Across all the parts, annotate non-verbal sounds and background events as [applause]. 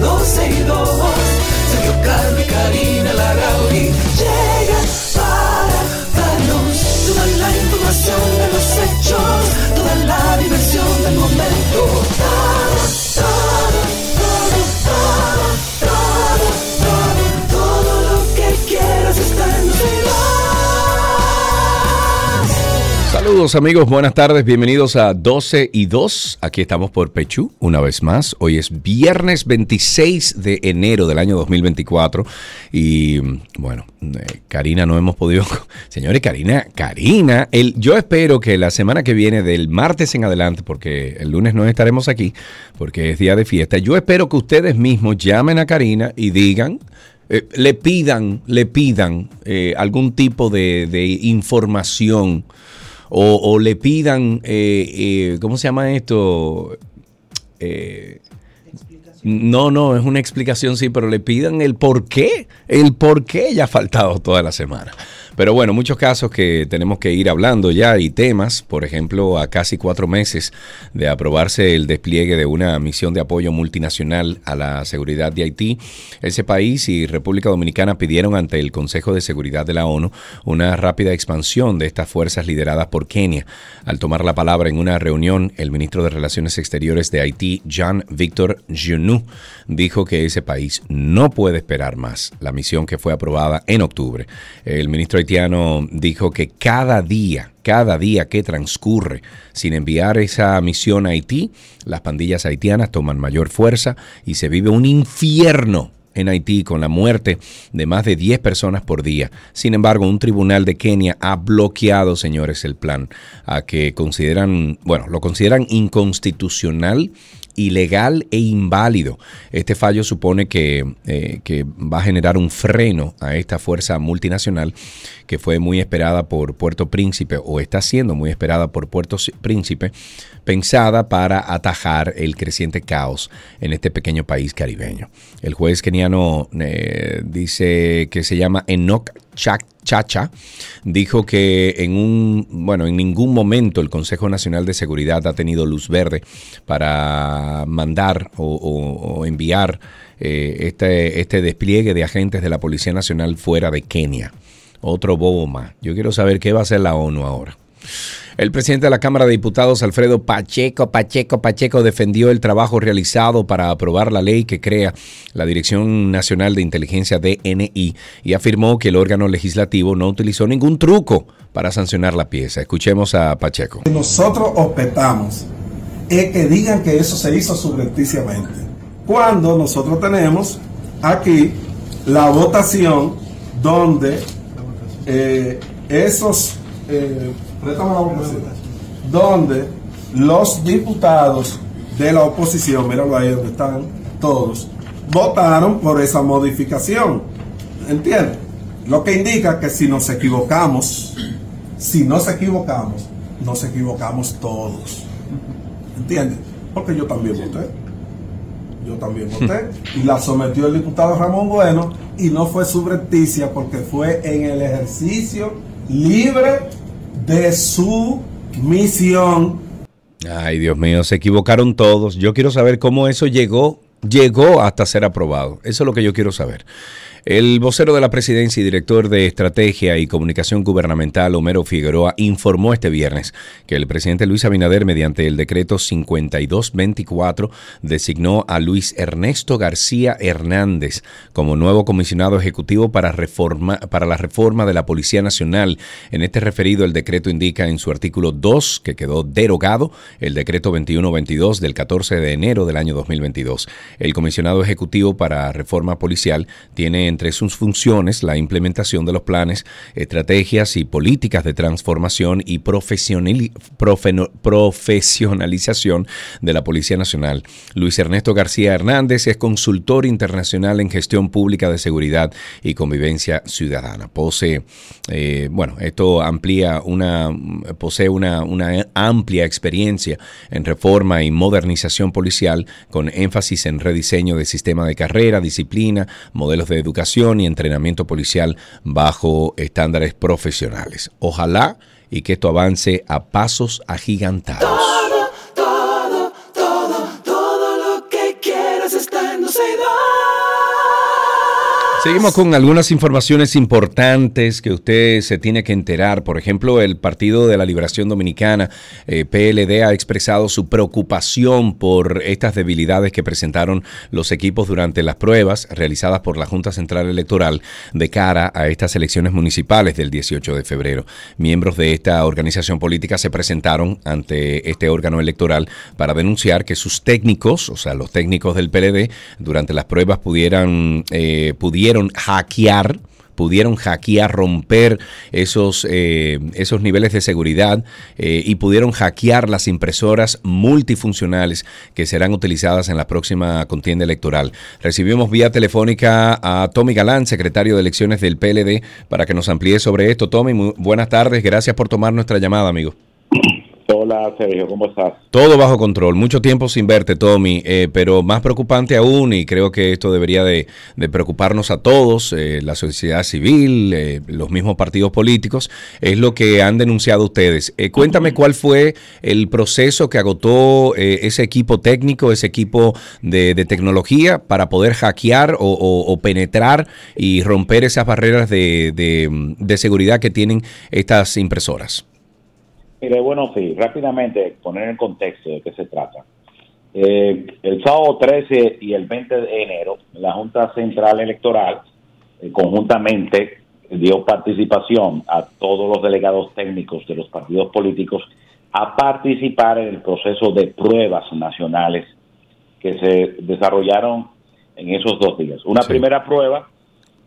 12 y 2. Saludos amigos, buenas tardes, bienvenidos a 12 y 2. Aquí estamos por Pechú una vez más. Hoy es viernes 26 de enero del año 2024 y bueno, eh, Karina no hemos podido... [laughs] Señores, Karina, Karina, el, yo espero que la semana que viene, del martes en adelante, porque el lunes no estaremos aquí, porque es día de fiesta, yo espero que ustedes mismos llamen a Karina y digan... eh, le pidan, le pidan eh, algún tipo de, de información o, o le pidan, eh, eh, ¿cómo se llama esto? Eh, no, no, es una explicación, sí, pero le pidan el por qué, el por qué ella ha faltado toda la semana. Pero bueno, muchos casos que tenemos que ir hablando ya y temas, por ejemplo, a casi cuatro meses de aprobarse el despliegue de una misión de apoyo multinacional a la seguridad de Haití, ese país y República Dominicana pidieron ante el Consejo de Seguridad de la ONU una rápida expansión de estas fuerzas lideradas por Kenia. Al tomar la palabra en una reunión, el ministro de Relaciones Exteriores de Haití, Jean Victor Junou, dijo que ese país no puede esperar más la misión que fue aprobada en octubre. El ministro haitiano dijo que cada día, cada día que transcurre sin enviar esa misión a Haití, las pandillas haitianas toman mayor fuerza y se vive un infierno en Haití con la muerte de más de 10 personas por día. Sin embargo, un tribunal de Kenia ha bloqueado, señores, el plan a que consideran, bueno, lo consideran inconstitucional ilegal e inválido. Este fallo supone que, eh, que, va a generar un freno a esta fuerza multinacional que fue muy esperada por Puerto Príncipe o está siendo muy esperada por Puerto Príncipe, pensada para atajar el creciente caos en este pequeño país caribeño. El juez keniano eh, dice que se llama Enoch Chacha dijo que en un bueno en ningún momento el Consejo Nacional de Seguridad ha tenido luz verde para mandar o enviar eh, este, este despliegue de agentes de la Policía Nacional fuera de Kenia. Otro bobo más. Yo quiero saber qué va a hacer la ONU ahora. El presidente de la Cámara de Diputados, Alfredo Pacheco, Pacheco, Pacheco, defendió el trabajo realizado para aprobar la ley que crea la Dirección Nacional de Inteligencia DNI y afirmó que el órgano legislativo no utilizó ningún truco para sancionar la pieza. Escuchemos a Pacheco. Nosotros objetamos es que digan que eso se hizo subrepticiamente. Cuando nosotros tenemos aquí la votación donde eh, esos eh, donde los diputados de la oposición, míralo ahí donde están todos, votaron por esa modificación. ¿Entiendes? Lo que indica que si nos equivocamos, si nos equivocamos, nos equivocamos todos. ¿Entiendes? Porque yo también voté. Yo también voté. Y la sometió el diputado Ramón Bueno y no fue subrepticia porque fue en el ejercicio libre de su misión. Ay, Dios mío, se equivocaron todos. Yo quiero saber cómo eso llegó, llegó hasta ser aprobado. Eso es lo que yo quiero saber. El vocero de la presidencia y director de Estrategia y Comunicación Gubernamental, Homero Figueroa, informó este viernes que el presidente Luis Abinader, mediante el decreto 5224, designó a Luis Ernesto García Hernández como nuevo comisionado ejecutivo para, reforma, para la reforma de la Policía Nacional. En este referido, el decreto indica en su artículo 2 que quedó derogado el decreto 2122 del 14 de enero del año 2022. El comisionado ejecutivo para reforma policial tiene entre sus funciones la implementación de los planes, estrategias y políticas de transformación y profesionalización de la Policía Nacional. Luis Ernesto García Hernández es consultor internacional en gestión pública de seguridad y convivencia ciudadana. Posee, eh, bueno, esto amplía una, posee una, una amplia experiencia en reforma y modernización policial con énfasis en rediseño de sistema de carrera, disciplina, modelos de educación y entrenamiento policial bajo estándares profesionales. Ojalá y que esto avance a pasos agigantados. Seguimos con algunas informaciones importantes que usted se tiene que enterar. Por ejemplo, el Partido de la Liberación Dominicana, eh, PLD, ha expresado su preocupación por estas debilidades que presentaron los equipos durante las pruebas realizadas por la Junta Central Electoral de cara a estas elecciones municipales del 18 de febrero. Miembros de esta organización política se presentaron ante este órgano electoral para denunciar que sus técnicos, o sea, los técnicos del PLD, durante las pruebas pudieran, eh, pudieran hackear pudieron hackear, romper esos, eh, esos niveles de seguridad eh, y pudieron hackear las impresoras multifuncionales que serán utilizadas en la próxima contienda electoral. Recibimos vía telefónica a Tommy Galán, secretario de elecciones del PLD, para que nos amplíe sobre esto. Tommy, buenas tardes, gracias por tomar nuestra llamada, amigo. Hola Sergio, ¿cómo estás? Todo bajo control, mucho tiempo sin verte Tommy, eh, pero más preocupante aún y creo que esto debería de, preocuparnos a todos, eh, la sociedad civil, eh, los mismos partidos políticos, es lo que han denunciado ustedes. cuéntame cuál fue el proceso que agotó ese equipo técnico, ese equipo de, tecnología para poder hackear o, penetrar y romper esas barreras de seguridad que tienen estas impresoras. Mire, bueno, sí, rápidamente poner en contexto de qué se trata. Eh, el sábado 13 y el 20 de enero, la Junta Central Electoral eh, conjuntamente dio participación a todos los delegados técnicos de los partidos políticos a participar en el proceso de pruebas nacionales que se desarrollaron en esos dos días. Una primera prueba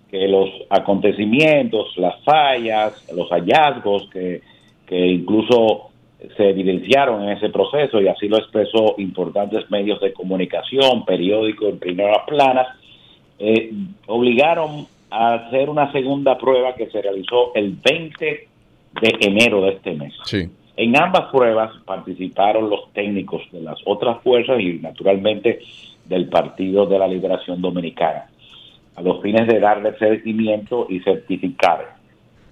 que los acontecimientos, las fallas, los hallazgos que que incluso se evidenciaron en ese proceso y así lo expresó importantes medios de comunicación, periódicos en primeras planas, eh, obligaron a hacer una segunda prueba que se realizó el 20 de enero de este mes. En ambas pruebas participaron los técnicos de las otras fuerzas y naturalmente del Partido de la Liberación Dominicana, a los fines de darle seguimiento y certificar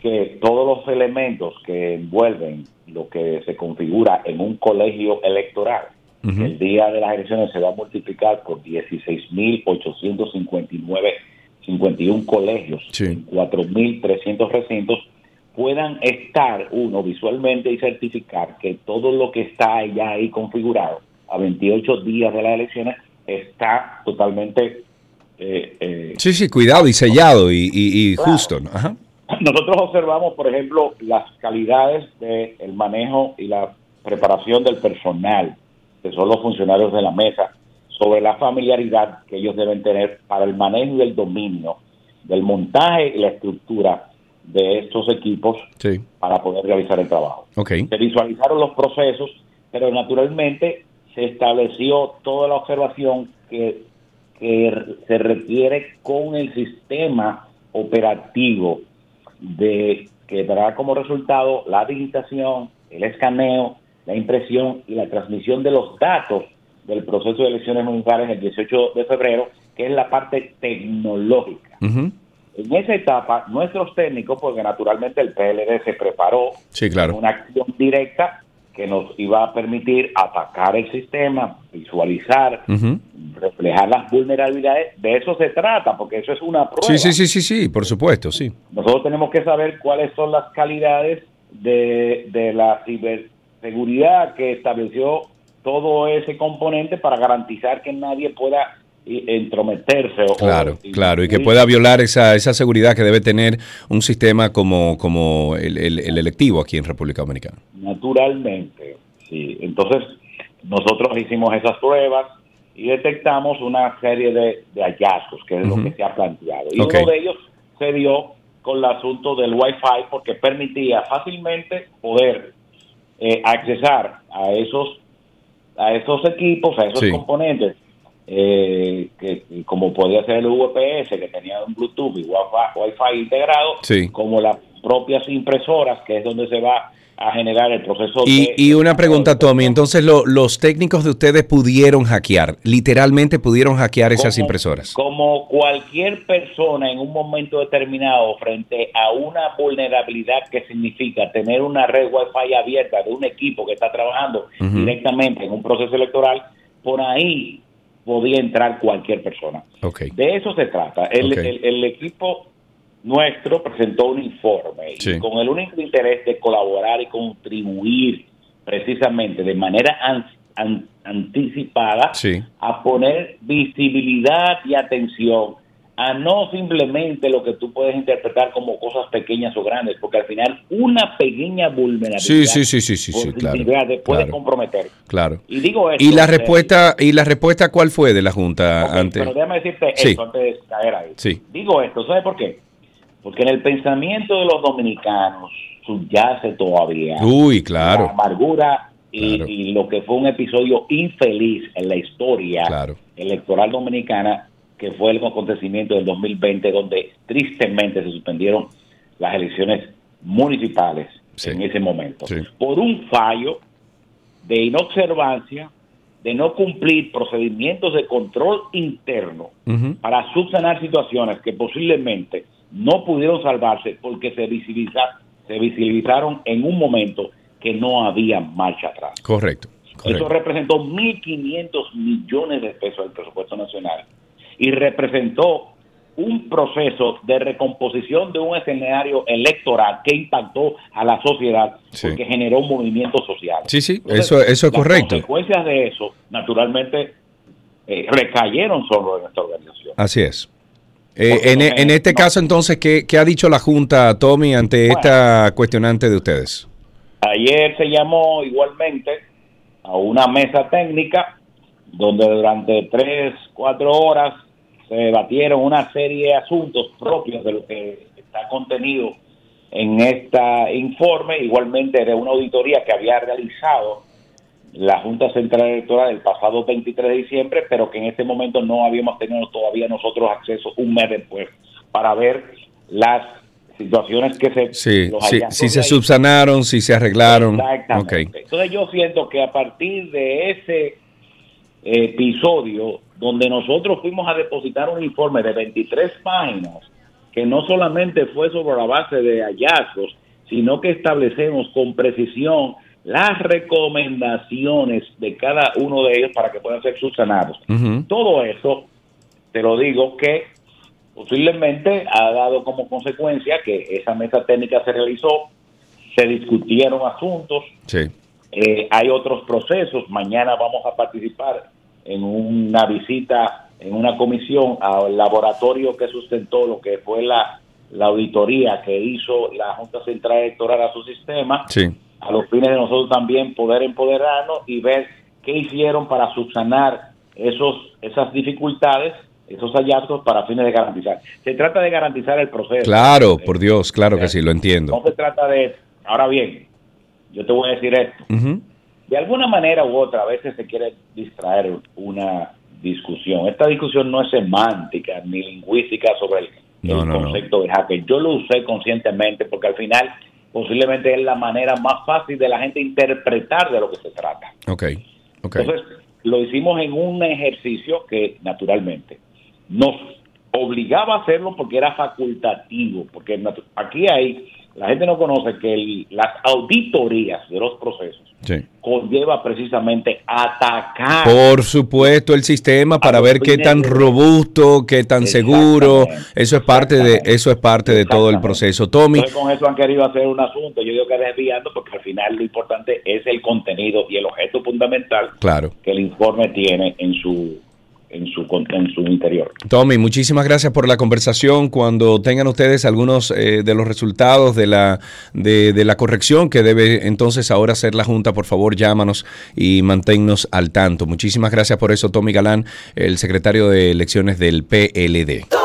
que todos los elementos que envuelven lo que se configura en un colegio electoral, el día de las elecciones se va a multiplicar por 16.859, 51 colegios, 4.300 recintos, puedan estar uno visualmente y certificar que todo lo que está ya ahí configurado a 28 días de las elecciones está totalmente... Eh, eh, sí, sí, cuidado y sellado y, justo. Ajá. Nosotros observamos, por ejemplo, las calidades del manejo y la preparación del personal, que son los funcionarios de la mesa, sobre la familiaridad que ellos deben tener para el manejo y el dominio del montaje y la estructura de estos equipos para poder realizar el trabajo. Se visualizaron los procesos, pero naturalmente se estableció toda la observación que, que se requiere con el sistema operativo de que dará como resultado la digitación, el escaneo, la impresión y la transmisión de los datos del proceso de elecciones municipales el 18 de febrero, que es la parte tecnológica. En esa etapa, nuestros técnicos, porque naturalmente el PLD se preparó sí, claro. una acción directa que nos iba a permitir atacar el sistema, visualizar, reflejar las vulnerabilidades. De eso se trata, porque eso es una prueba. Sí, sí, sí, sí, sí, por supuesto, sí. Nosotros tenemos que saber cuáles son las calidades de, de la ciberseguridad que estableció todo ese componente para garantizar que nadie pueda entrometerse. claro, claro, y que pueda violar esa, esa seguridad que debe tener un sistema como, como el, el, electivo aquí en República Dominicana. Naturalmente, sí. Entonces, nosotros hicimos esas pruebas, y detectamos una serie de, de hallazgos, que es lo que se ha planteado. Y uno de ellos se dio con el asunto del Wi-Fi porque permitía fácilmente poder eh, accesar a esos a esos equipos, a esos Sí. componentes, eh, que como podía ser el VPS, que tenía un Bluetooth y Wi-Fi, Wi-Fi integrado, Sí. como las propias impresoras, que es donde se va a generar el proceso Y, de- y una pregunta, Tommy. Entonces, lo- los técnicos de ustedes pudieron hackear, literalmente pudieron hackear esas como- impresoras. Como cualquier persona en un momento determinado frente a una vulnerabilidad que significa tener una red Wi-Fi abierta de un equipo que está trabajando directamente en un proceso electoral, por ahí podía entrar cualquier persona. De eso se trata. El, Ok. el- el equipo nuestro presentó un informe Sí. y con el único interés de colaborar y contribuir precisamente de manera an- an- anticipada Sí. a poner visibilidad y atención a no simplemente lo que tú puedes interpretar como cosas pequeñas o grandes, porque al final una pequeña vulnerabilidad Sí, sí, sí, sí, sí, sí, por claro, sensibilidad te puede claro. comprometer. Claro. Y digo esto, ¿Y la eh, respuesta, y la respuesta cuál fue de la Junta Ok, ante? Pero déjame decirte Sí. esto antes de caer ahí. Sí. Digo esto, ¿sabes por qué? Porque en el pensamiento de los dominicanos subyace todavía Uy, la claro, amargura y, Claro. y lo que fue un episodio infeliz en la historia electoral dominicana, que fue el acontecimiento del 2020, donde tristemente se suspendieron las elecciones municipales Sí. en ese momento. Sí. Por un fallo de inobservancia, de no cumplir procedimientos de control interno para subsanar situaciones que posiblemente no pudieron salvarse porque se, visibiliza- se visibilizaron en un momento que no había marcha atrás. correcto. Eso representó 1.500 millones de pesos del presupuesto nacional y representó un proceso de recomposición de un escenario electoral que impactó a la sociedad Sí. porque generó un movimiento social. Sí, sí, Entonces, eso, eso es las correcto. consecuencias de eso, naturalmente, eh, recayeron sobre nuestra organización. Así es. Eh, en, no e- en este no. caso, entonces, ¿qué, qué ha dicho la Junta, Tommy, ante Bueno. esta cuestionante de ustedes? Ayer se llamó igualmente a una mesa técnica donde durante tres, cuatro horas se debatieron una serie de asuntos propios de lo que está contenido en este informe, igualmente de una auditoría que había realizado la Junta Central Electoral el pasado 23 de diciembre, pero que en este momento no habíamos tenido todavía nosotros acceso un mes después para ver las situaciones que se... Sí, sí, si se ahí. subsanaron, si se arreglaron. Exactamente. Entonces yo siento que a partir de ese episodio donde nosotros fuimos a depositar un informe de 23 páginas que no solamente fue sobre la base de hallazgos, sino que establecemos con precisión las recomendaciones de cada uno de ellos para que puedan ser subsanados. Ujú. Todo eso, te lo digo, que posiblemente ha dado como consecuencia que esa mesa técnica se realizó, se discutieron asuntos, Sí. eh, hay otros procesos. Mañana vamos a participar en una visita en una comisión al laboratorio que sustentó lo que fue la, la auditoría que hizo la Junta Central Electoral a su sistema, Sí. a los fines de nosotros también poder empoderarnos y ver qué hicieron para subsanar esos, esas dificultades, esos hallazgos para fines de garantizar. Se trata de garantizar el proceso. Claro, por Dios, claro que sí, lo entiendo. no se trata de... Ahora bien, yo te voy a decir esto. Ujú. De alguna manera u otra, a veces se quiere distraer una discusión. Esta discusión no es semántica ni lingüística sobre el, No, el no, no. concepto de hacker. Yo lo usé conscientemente porque al final posiblemente es la manera más fácil de la gente interpretar de lo que se trata. Ok, ok. Entonces, lo hicimos en un ejercicio que naturalmente nos obligaba a hacerlo porque era facultativo, porque aquí hay, la gente no conoce que el- las auditorías de los procesos Sí. conlleva precisamente atacar Por supuesto, el sistema para ver qué tan robusto, qué tan seguro. Eso es parte de eso es parte de todo el proceso. Tommy, Entonces, con eso han querido hacer un asunto. Yo digo que desviando porque al final lo importante es el contenido y el objeto fundamental claro. que el informe tiene en su en su, en su interior. Tommy, muchísimas gracias por la conversación. Cuando tengan ustedes algunos eh, de los resultados de la, de, la corrección que debe entonces ahora hacer la Junta, por favor llámanos y manténnos al tanto. Muchísimas gracias por eso, Tommy Galán, el secretario de elecciones del PLD.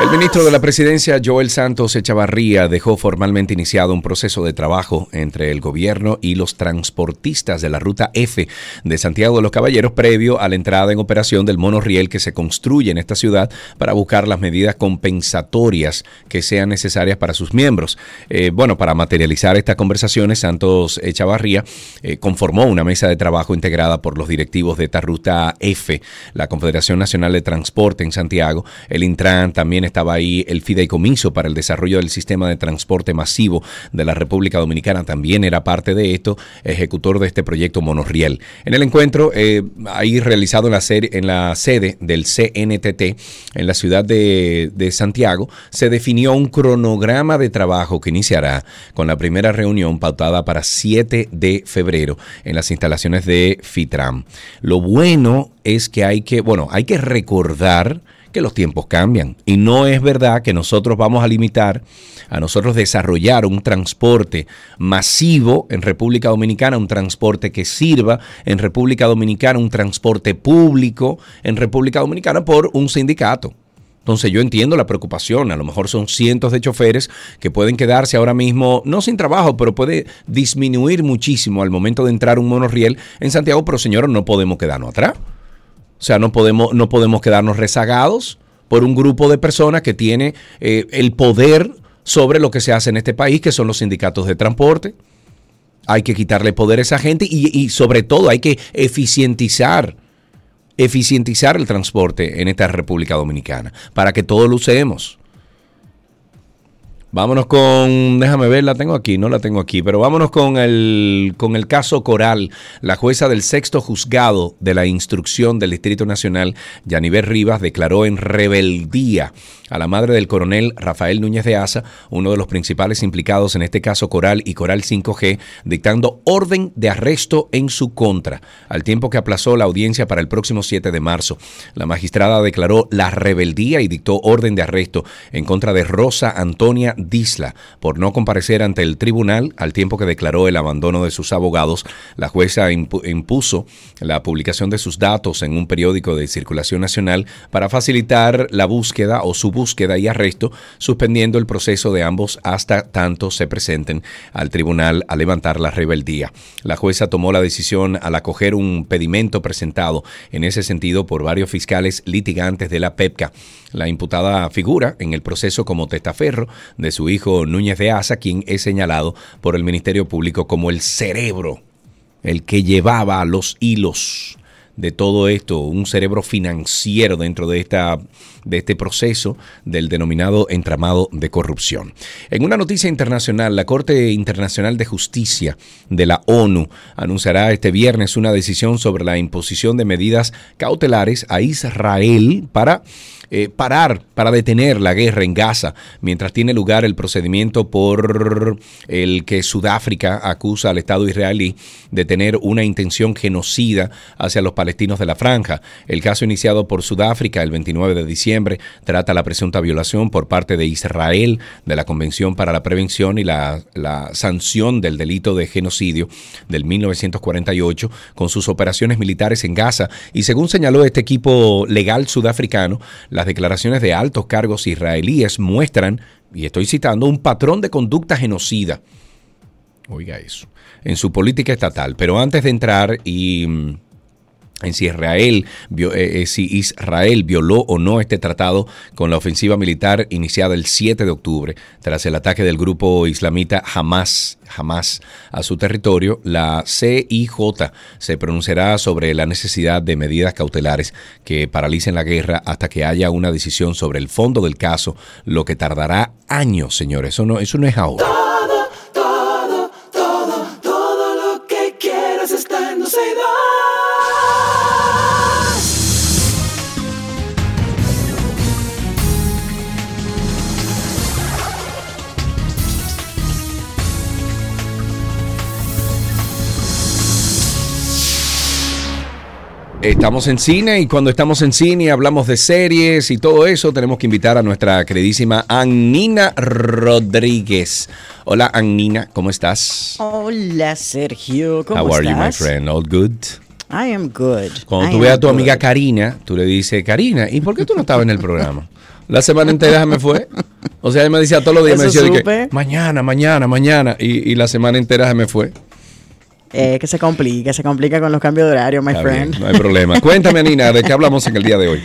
El ministro de la Presidencia, Joel Santos Echavarría, dejó formalmente iniciado un proceso de trabajo entre el gobierno y los transportistas de la ruta F de Santiago de los Caballeros previo a la entrada en operación del monorriel que se construye en esta ciudad para buscar las medidas compensatorias que sean necesarias para sus miembros. Eh, bueno, para materializar estas conversaciones, Santos Echavarría eh, conformó una mesa de trabajo integrada por los directivos de esta ruta F, la Confederación Nacional de Transporte en Santiago, el Intran también estaba ahí el fideicomiso para el desarrollo del sistema de transporte masivo de la República Dominicana, también era parte de esto, ejecutor de este proyecto monorriel. En el encuentro, eh, ahí realizado en la, sede del CNTT, en la ciudad de, de Santiago, se definió un cronograma de trabajo que iniciará con la primera reunión pautada para 7 de febrero en las instalaciones de FITRAM. Lo bueno es que hay que, bueno, hay que recordar que los tiempos cambian. Y no es verdad que nosotros vamos a limitar a nosotros desarrollar un transporte masivo en República Dominicana, un transporte que sirva en República Dominicana, un transporte público en República Dominicana por un sindicato. Entonces yo entiendo la preocupación, a lo mejor son cientos de choferes que pueden quedarse ahora mismo, no sin trabajo, pero puede disminuir muchísimo al momento de entrar un monorriel en Santiago, pero señores, no podemos quedarnos atrás. O sea, no podemos, no podemos quedarnos rezagados por un grupo de personas que tiene eh, el poder sobre lo que se hace en este país, que son los sindicatos de transporte. Hay que quitarle poder a esa gente y, y sobre todo hay que eficientizar, eficientizar el transporte en esta República Dominicana para que todos lo usemos. Vámonos con, déjame ver, la tengo aquí, no la tengo aquí, pero vámonos con el, con el caso Coral. La jueza del sexto juzgado de la instrucción del Distrito Nacional, Yaniver Rivas, declaró en rebeldía a la madre del coronel Rafael Núñez de Asa, uno de los principales implicados en este caso Coral y Coral 5G, dictando orden de arresto en su contra, al tiempo que aplazó la audiencia para el próximo 7 de marzo. La magistrada declaró la rebeldía y dictó orden de arresto en contra de Rosa Antonia Disla por no comparecer ante el tribunal al tiempo que declaró el abandono de sus abogados. La jueza impuso la publicación de sus datos en un periódico de circulación nacional para facilitar la búsqueda o su búsqueda y arresto, suspendiendo el proceso de ambos hasta tanto se presenten al tribunal a levantar la rebeldía. La jueza tomó la decisión al acoger un pedimento presentado en ese sentido por varios fiscales litigantes de la PEPCA. La imputada figura en el proceso como testaferro de su hijo Núñez de Asa, quien es señalado por el Ministerio Público como el cerebro, el que llevaba los hilos de todo esto, un cerebro financiero dentro de, esta, de este proceso del denominado entramado de corrupción. En una noticia internacional, la Corte Internacional de Justicia de la ONU anunciará este viernes una decisión sobre la imposición de medidas cautelares a Israel para eh, parar, para detener la guerra en Gaza, mientras tiene lugar el procedimiento por el que Sudáfrica acusa al Estado israelí de tener una intención genocida hacia los palestinos de la franja. El caso iniciado por Sudáfrica el 29 de diciembre trata la presunta violación por parte de Israel de la Convención para la Prevención y la, la sanción del delito de genocidio del 1948 con sus operaciones militares en Gaza y según señaló este equipo legal sudafricano, las declaraciones de altos cargos israelíes muestran, y estoy citando, un patrón de conducta genocida. Oiga eso. En su política estatal. Pero antes de entrar y mm, en si Israel, eh, eh, si Israel violó o no este tratado con la ofensiva militar iniciada el 7 de octubre tras el ataque del grupo islamita Hamas, Hamas a su territorio, la CIJ se pronunciará sobre la necesidad de medidas cautelares que paralicen la guerra hasta que haya una decisión sobre el fondo del caso, lo que tardará años, señores. Eso no, eso no es ahora. Estamos en cine y cuando estamos en cine y hablamos de series y todo eso, tenemos que invitar a nuestra queridísima Annina Rodríguez. Hola Annina, ¿cómo estás? Hola Sergio, ¿cómo How estás? are you, my friend? All good. I am good. Cuando I tú veas a tu good. amiga Karina, tú le dices, Karina, ¿y por qué tú no estabas en el programa? La semana entera se me fue. O sea, ella me decía todos los días, me decía, de que, mañana, mañana, mañana. Y, y la semana entera se me fue. Eh, que se complica, se complica con los cambios de horario, my Está friend. bien, no hay problema. Cuéntame, [laughs] Nina, ¿de qué hablamos en el día de hoy?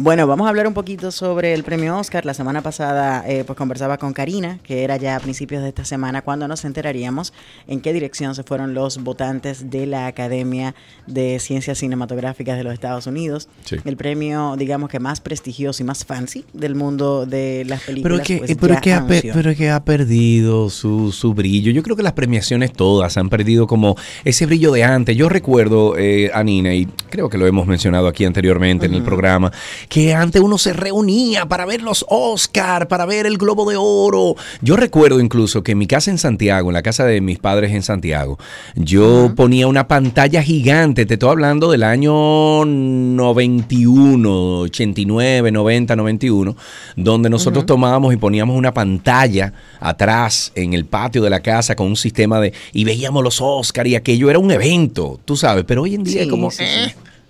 Bueno, vamos a hablar un poquito sobre el premio Oscar. La semana pasada, eh, pues conversaba con Karina, que era ya a principios de esta semana, cuando nos enteraríamos en qué dirección se fueron los votantes de la Academia de Ciencias Cinematográficas de los Estados Unidos. Sí. El premio, digamos que más prestigioso y más fancy del mundo de las Pero películas. es que, pues, pero que ha, pero es que ha perdido su, su brillo. Yo creo que las premiaciones todas han perdido como ese brillo de antes. Yo recuerdo, eh, a Nina, y creo que lo hemos mencionado aquí anteriormente en el programa, que antes uno se reunía para ver los Oscar, para ver el Globo de Oro. Yo recuerdo incluso que en mi casa en Santiago, en la casa de mis padres en Santiago, yo ponía una pantalla gigante. Te estoy hablando del año 91, 89, 90, 91, donde nosotros tomábamos y poníamos una pantalla atrás en el patio de la casa con un sistema de. y veíamos los Oscar y aquello era un evento, tú sabes, pero hoy en día es como. sí,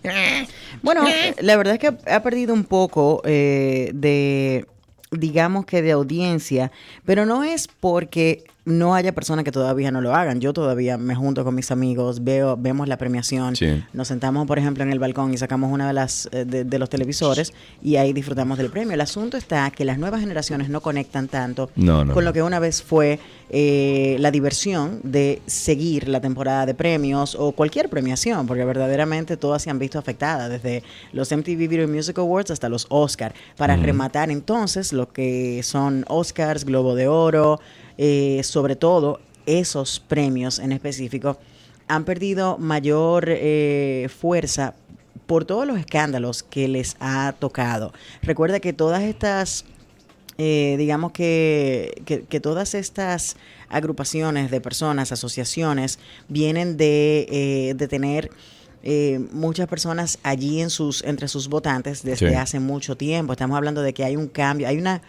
sí. Bueno, la verdad es que ha perdido un poco eh, de, digamos que de audiencia, pero no es porque no haya personas que todavía no lo hagan. Yo todavía me junto con mis amigos, veo, vemos la premiación, Sí. nos sentamos, por ejemplo, en el balcón y sacamos una de las eh, de, de los televisores y ahí disfrutamos del premio. El asunto está que las nuevas generaciones no conectan tanto No, no, con no. lo que una vez fue eh, la diversión de seguir la temporada de premios o cualquier premiación, porque verdaderamente todas se han visto afectadas, desde los MTV Video Music Awards hasta los Oscar, para rematar entonces lo que son Oscars, Globo de Oro, eh, sobre todo esos premios en específico han perdido mayor eh, fuerza por todos los escándalos que les ha tocado. Recuerda que todas estas eh, digamos que, que, que todas estas agrupaciones de personas, asociaciones, vienen de, eh, de tener eh, muchas personas allí en sus, entre sus votantes desde Sí. hace mucho tiempo. Estamos hablando de que hay un cambio, hay una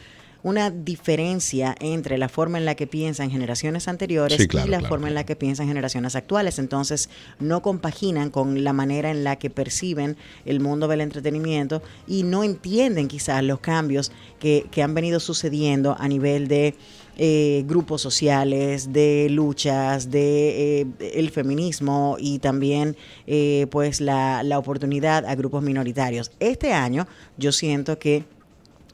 una diferencia entre la forma en la que piensan generaciones anteriores Sí, claro, y la claro, forma en la que piensan generaciones actuales. Entonces, no compaginan con la manera en la que perciben el mundo del entretenimiento y no entienden quizás los cambios que, que han venido sucediendo a nivel de eh, grupos sociales, de luchas, de eh, el feminismo y también eh, pues la, la oportunidad a grupos minoritarios. Este año yo siento que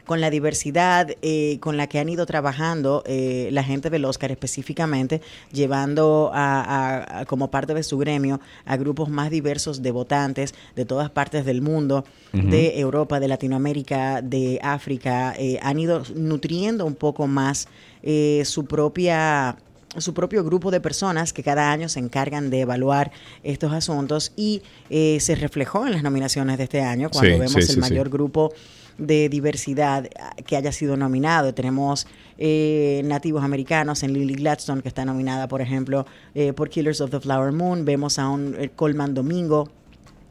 con la diversidad eh, con la que han ido trabajando eh, la gente del Oscar específicamente, llevando a, a- a- como parte de su gremio a grupos más diversos de votantes de todas partes del mundo, de Europa, de Latinoamérica, de África, eh, han ido nutriendo un poco más eh, su propia su propio grupo de personas que cada año se encargan de evaluar estos asuntos y eh, se reflejó en las nominaciones de este año cuando Sí, vemos sí, el sí. mayor grupo de diversidad ah, que haya sido nominado. Tenemos eh, nativos americanos en Lily Gladstone, que está nominada, por ejemplo, eh, por Killers of the Flower Moon. Vemos a un eh, Coleman Domingo,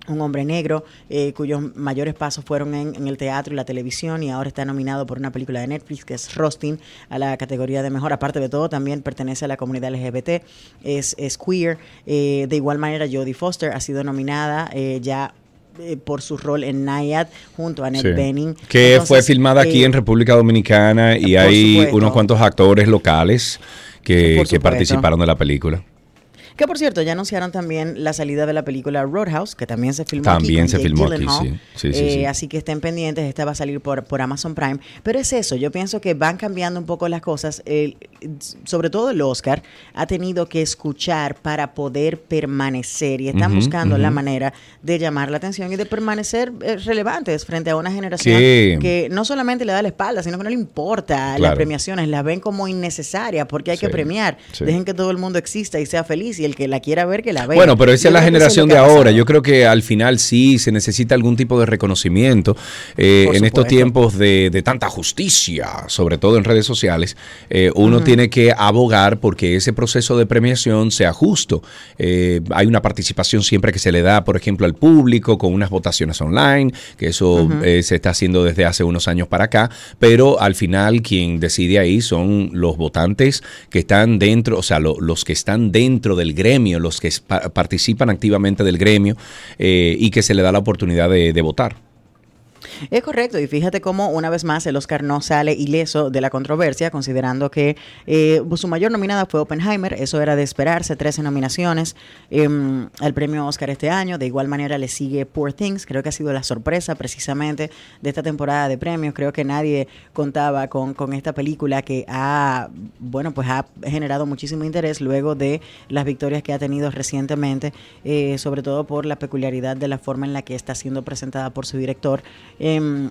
un hombre negro eh, cuyos mayores pasos fueron en, el teatro y la televisión y ahora está nominado por una película de Netflix que es Rustin a la categoría de mejor. Aparte de todo, también pertenece a la comunidad LGBT, es, es queer. Eh, de igual manera, Jodie Foster ha sido nominada eh, ya eh, por su rol en Nayad junto a Annette Sí. Bening. Que Entonces, fue filmada aquí eh, en República Dominicana y hay supuesto. unos cuantos actores locales que, participaron de la película. Que por cierto, ya anunciaron también la salida de la película Roadhouse, que también se filmó También aquí. con se Jake filmó aquí, sí. Sí, sí, Eh, sí. Así que estén pendientes, esta va a salir por, por Amazon Prime. Pero es eso, yo pienso que van cambiando un poco las cosas. Sobre todo el Oscar ha tenido que escuchar para poder permanecer y están buscando la manera de llamar la atención y de permanecer eh, relevantes frente a una generación Que- que no solamente le da la espalda, sino que no le importa las premiaciones, las ven como innecesarias porque hay Sí, que premiar. Dejen que todo el mundo exista y sea feliz y el que la quiera ver, que la vea. Bueno, pero esa Yo es la generación de ahora. Yo creo que al final sí se necesita algún tipo de reconocimiento. Eh, en estos tiempos de, de tanta justicia, sobre todo en redes sociales, eh, uno tiene tiene que abogar porque ese proceso de premiación sea justo. Eh, hay una participación siempre que se le da, por ejemplo, al público con unas votaciones online, que eso se está haciendo desde hace unos años para acá, pero al final quien decide ahí son los votantes que están dentro, o sea, los que están dentro del gremio, los que participan activamente del gremio eh, y que se le da la oportunidad de votar. Es correcto, y fíjate cómo una vez más el Oscar no sale ileso de la controversia, considerando que eh, su mayor nominada fue Oppenheimer, eso era de esperarse, 13 nominaciones eh, al premio Oscar este año, de igual manera le sigue Poor Things, creo que ha sido la sorpresa precisamente de esta temporada de premios, creo que nadie contaba con, con esta película que ha, bueno, pues ha generado muchísimo interés luego de las victorias que ha tenido recientemente, eh, sobre todo por la peculiaridad de la forma en la que está siendo presentada por su director. Em,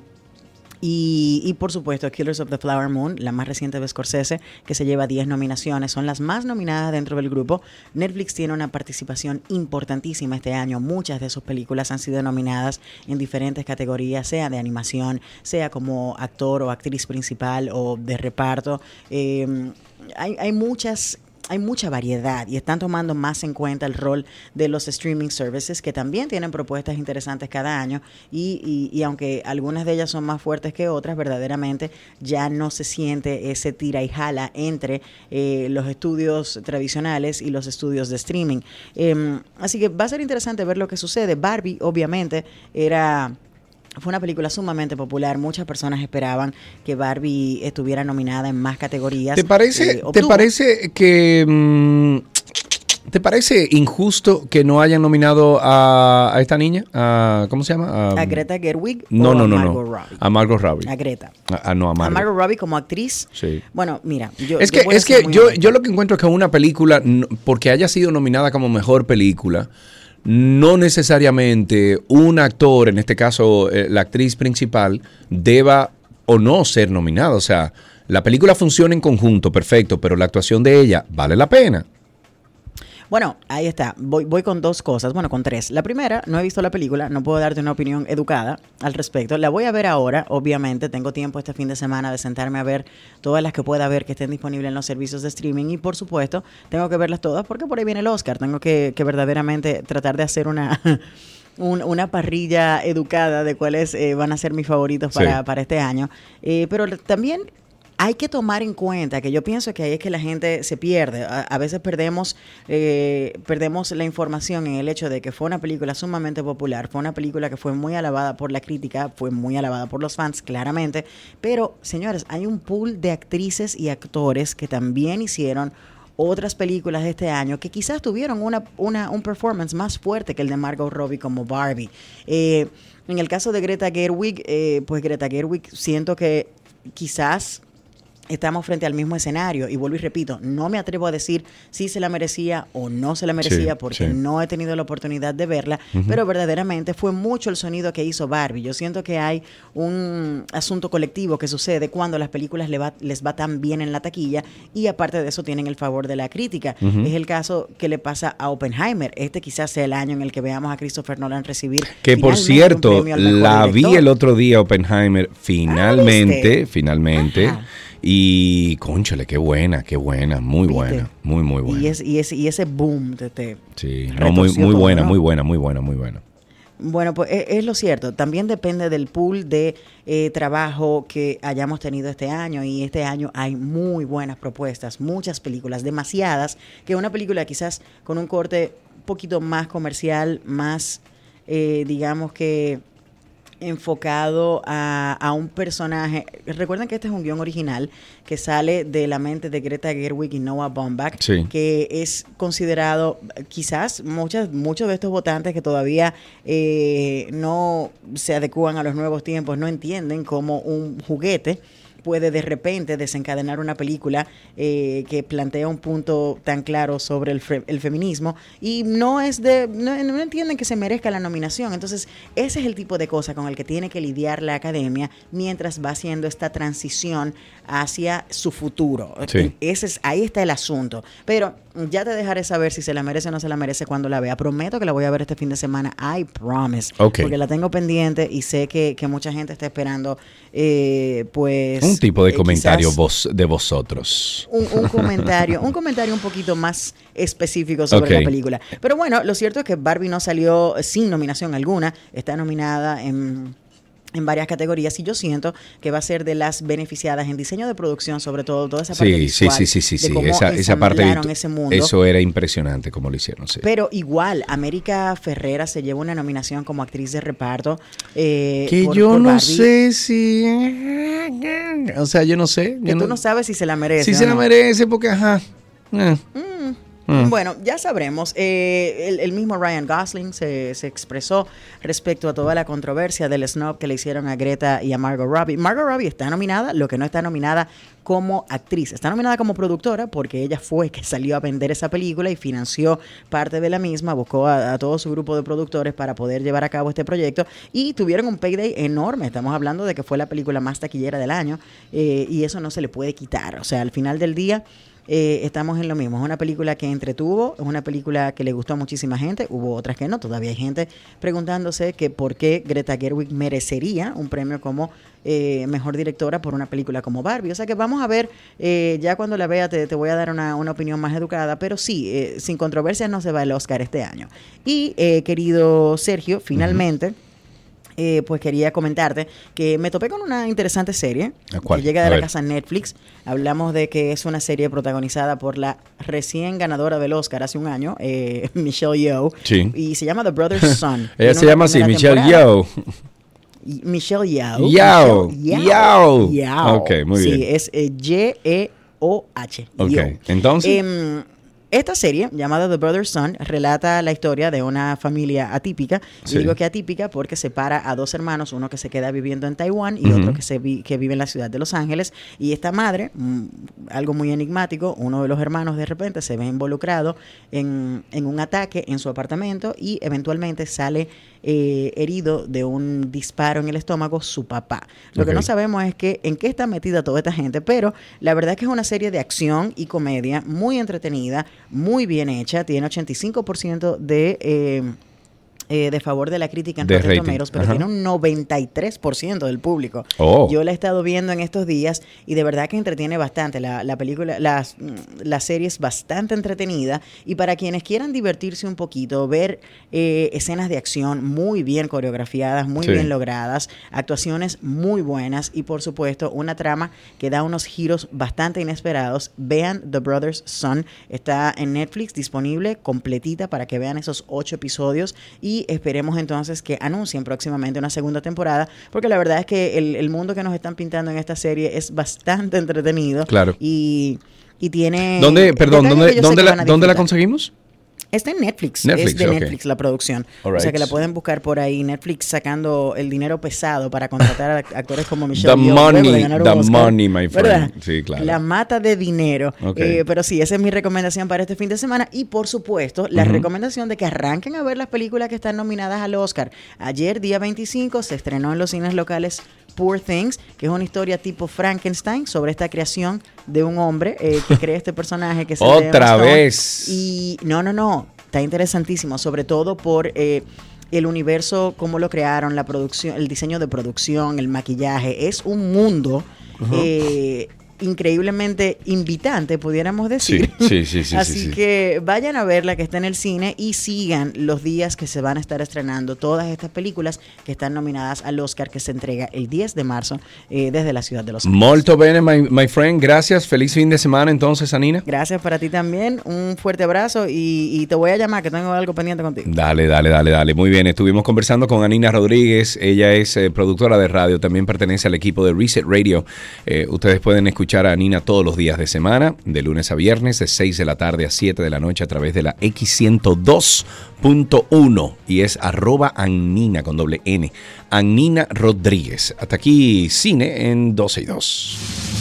y, por supuesto, Killers of the Flower Moon, la más reciente de Scorsese, que se lleva 10 nominaciones, son las más nominadas dentro del grupo. Netflix tiene una participación importantísima este año. Muchas de sus películas han sido nominadas en diferentes categorías, sea de animación, sea como actor o actriz principal o de reparto. Em, hay, hay muchas hay mucha variedad y están tomando más en cuenta el rol de los streaming services que también tienen propuestas interesantes cada año y, y, aunque algunas de ellas son más fuertes que otras, verdaderamente ya no se siente ese tira y jala entre eh, los estudios tradicionales y los estudios de streaming. Em, así que va a ser interesante ver lo que sucede. Barbie obviamente era fue una película sumamente popular. Muchas personas esperaban que Barbie estuviera nominada en más categorías. ¿Te parece, eh, ¿te parece que... Mm, ¿Te parece injusto que no hayan nominado a, esta niña? A, ¿Cómo se llama? A, Greta Gerwig. No, no, no, no. A Margot Robbie. A Greta. A, no, a Margot. A Margot Robbie como actriz. Sí. Bueno, mira, yo. Es que, es que yo, yo lo que encuentro es que una película, porque haya sido nominada como mejor película, no necesariamente un actor, en este caso eh, la actriz principal, deba o no ser nominado. O sea, la película funciona en conjunto, perfecto, pero la actuación de ella vale la pena. Bueno, ahí está. Voy, voy con dos cosas. Bueno, con tres. La primera, no he visto la película, no puedo darte una opinión educada al respecto. La voy a ver ahora, obviamente. Tengo tiempo este fin de semana de sentarme a ver todas las que pueda ver que estén disponibles en los servicios de streaming. Y por supuesto, tengo que verlas todas porque por ahí viene el Oscar. Tengo que, verdaderamente tratar de hacer una. [laughs] una parrilla educada de cuáles eh, van a ser mis favoritos para, para este año. Eh, pero también hay que tomar en cuenta que yo pienso que ahí es que la gente se pierde. A, veces perdemos, eh, perdemos la información en el hecho de que fue una película sumamente popular, fue una película que fue muy alabada por la crítica, fue muy alabada por los fans, claramente. Pero, señores, hay un pool de actrices y actores que también hicieron otras películas de este año que quizás tuvieron una, una, un performance más fuerte que el de Margot Robbie como Barbie. Eh, en el caso de Greta Gerwig, eh, pues Greta Gerwig siento que quizás estamos frente al mismo escenario. Y vuelvo y repito, no me atrevo a decir si se la merecía o no se la merecía porque no he tenido la oportunidad de verla, pero verdaderamente fue mucho el sonido que hizo Barbie. Yo siento que hay un asunto colectivo que sucede cuando las películas les va, les va tan bien en la taquilla y aparte de eso tienen el favor de la crítica. Es el caso que le pasa a Oppenheimer. Este quizás sea el año en el que veamos a Christopher Nolan recibir. Que por cierto, la vi el otro día, Oppenheimer, finalmente, finalmente. Y, conchale, qué buena, qué buena, muy buena, muy, muy buena. Y, y, ese, y ese boom de te Sí, muy, muy buena, muy buena, muy buena, muy buena. Bueno, pues e, es, lo cierto. También depende del pool de eh, trabajo que hayamos tenido este año. Y este año hay muy buenas propuestas, muchas películas, demasiadas, que una película quizás con un corte un poquito más comercial, más, eh, digamos que enfocado a, a, un personaje. Recuerden que este es un guion original que sale de la mente de Greta Gerwig y Noah Baumbach, que es considerado, quizás muchas, muchos de estos votantes que todavía eh, no se adecúan a los nuevos tiempos, no entienden como un juguete puede de repente desencadenar una película eh, que plantea un punto tan claro sobre el, el feminismo y no es de no, entienden que se merezca la nominación. Entonces ese es el tipo de cosa con el que tiene que lidiar la academia mientras va haciendo esta transición hacia su futuro. Ese es, ahí está el asunto. Pero ya te dejaré saber si se la merece o no se la merece cuando la vea. Prometo que la voy a ver este fin de semana. I promise. Ok. Porque la tengo pendiente y sé que, que mucha gente está esperando, eh, pues. Un tipo de eh, comentario vos, de vosotros. Un, un [laughs] comentario, un comentario un poquito más específico sobre la película. Pero bueno, lo cierto es que Barbie no salió sin nominación alguna. Está nominada en en varias categorías y yo siento que va a ser de las beneficiadas en diseño de producción, sobre todo toda esa parte Sí, visual, sí, sí, sí, de sí. cómo Esa, esa parte, virtu- ese mundo. eso era impresionante como lo hicieron, sí. Pero igual, América Ferrera se lleva una nominación como actriz de reparto. eh, que por- yo por no sé si... O sea, yo no sé. Que tú no sabes si se la merece. Si o se la no. merece, porque ajá. Eh. Mm. Bueno, ya sabremos. Eh, el, el mismo Ryan Gosling se, se expresó respecto a toda la controversia del snob que le hicieron a Greta y a Margot Robbie. Margot Robbie está nominada, lo que no está nominada como actriz. Está nominada como productora porque ella fue que salió a vender esa película y financió parte de la misma, buscó a, a todo su grupo de productores para poder llevar a cabo este proyecto y tuvieron un payday enorme. Estamos hablando de que fue la película más taquillera del año eh, y eso no se le puede quitar. O sea, al final del día eh, estamos en lo mismo. Es una película que entretuvo, es una película que le gustó a muchísima gente, hubo otras que no. Todavía hay gente preguntándose que por qué Greta Gerwig merecería un premio como eh, mejor directora por una película como Barbie. O sea que vamos a ver, eh, ya cuando la vea te, te voy a dar una, una opinión más educada, pero sí, eh, sin controversias no se va el Oscar este año. Y eh, querido Sergio, finalmente... eh, pues quería comentarte que me topé con una interesante serie que llega A de la ver. casa Netflix. Hablamos de que es una serie protagonizada por la recién ganadora del Oscar hace un año, eh, [laughs] Michelle Yeoh, Sí. y se llama The Brother's [laughs] Son. Ella se llama así, Michelle. Yeoh. Michelle Yeoh. Yao, Michelle Yao. Yao. Ok, muy Sí, bien. es eh, Y-E-O-H. Ok, Yeoh. entonces. Esta serie, llamada The Brother's Son, relata la historia de una familia atípica. Sí. Y digo que atípica porque separa a dos hermanos, uno que se queda viviendo en Taiwán y otro que, se vi- que vive en la ciudad de Los Ángeles. Y esta madre, mm, algo muy enigmático, uno de los hermanos de repente se ve involucrado en, en un ataque en su apartamento y eventualmente sale eh, herido de un disparo en el estómago su papá. Lo que no sabemos es que en qué está metida toda esta gente, pero la verdad es que es una serie de acción y comedia muy entretenida, muy bien hecha, tiene 85% de... eh, eh, de favor de la crítica en De Rotten Tomatoes, pero ajá. tiene un 93% del público. Oh. Yo la he estado viendo en estos días y de verdad que entretiene bastante. La, la película, las, mm, la serie es bastante entretenida y para quienes quieran divertirse un poquito, ver eh, escenas de acción muy bien coreografiadas, muy Sí. bien logradas, actuaciones muy buenas y por supuesto una trama que da unos giros bastante inesperados. Vean The Brothers Son, está en Netflix disponible completita para que vean esos ocho episodios y esperemos entonces que anuncien próximamente una segunda temporada, porque la verdad es que el, el mundo que nos están pintando en esta serie es bastante [laughs] entretenido. Claro. Y, y tiene... ¿Dónde, perdón, dónde, dónde, la, dónde la conseguimos? Está en Netflix, Netflix, es de. Netflix la producción. O sea que la pueden buscar por ahí. Netflix sacando el dinero pesado para contratar a act- [laughs] actores como Michelle The Yeoh, money, ganar un the Oscar. money, my friend. ¿Verdad? Sí, claro. La mata de dinero. Ok. Eh, pero sí, esa es mi recomendación para este fin de semana. Y por supuesto, la recomendación de que arranquen a ver las películas que están nominadas al Oscar. Ayer, día 25, se estrenó en los cines locales Poor Things, que es una historia tipo Frankenstein sobre esta creación de un hombre eh, que [laughs] crea este personaje que se Otra vez. Y no, no, no, está interesantísimo, sobre todo por eh, el universo, cómo lo crearon, la producción, el diseño de producción, el maquillaje. Es un mundo eh, increíblemente invitante, pudiéramos decir. Sí, sí, sí, sí, [laughs] Así sí, sí. que vayan a verla que está en el cine y sigan los días que se van a estar estrenando todas estas películas que están nominadas al Oscar que se entrega el 10 de marzo eh, desde la ciudad de Los Ángeles. Molto bene, my, my friend. Gracias. Feliz fin de semana entonces, Anina. Gracias para ti también, un fuerte abrazo y, y te voy a llamar que tengo algo pendiente contigo. Dale, dale, dale, dale. Muy bien. Estuvimos conversando con Anina Rodríguez. Ella es eh, productora de radio. También pertenece al equipo de Reset Radio. Eh, ustedes pueden escuchar a Anina todos los días de semana, de lunes a viernes, de 6 de la tarde a 7 de la noche a través de la X102.1 y es arroba Annina con doble N. Annina Rodríguez. Hasta aquí cine en 12 y 2.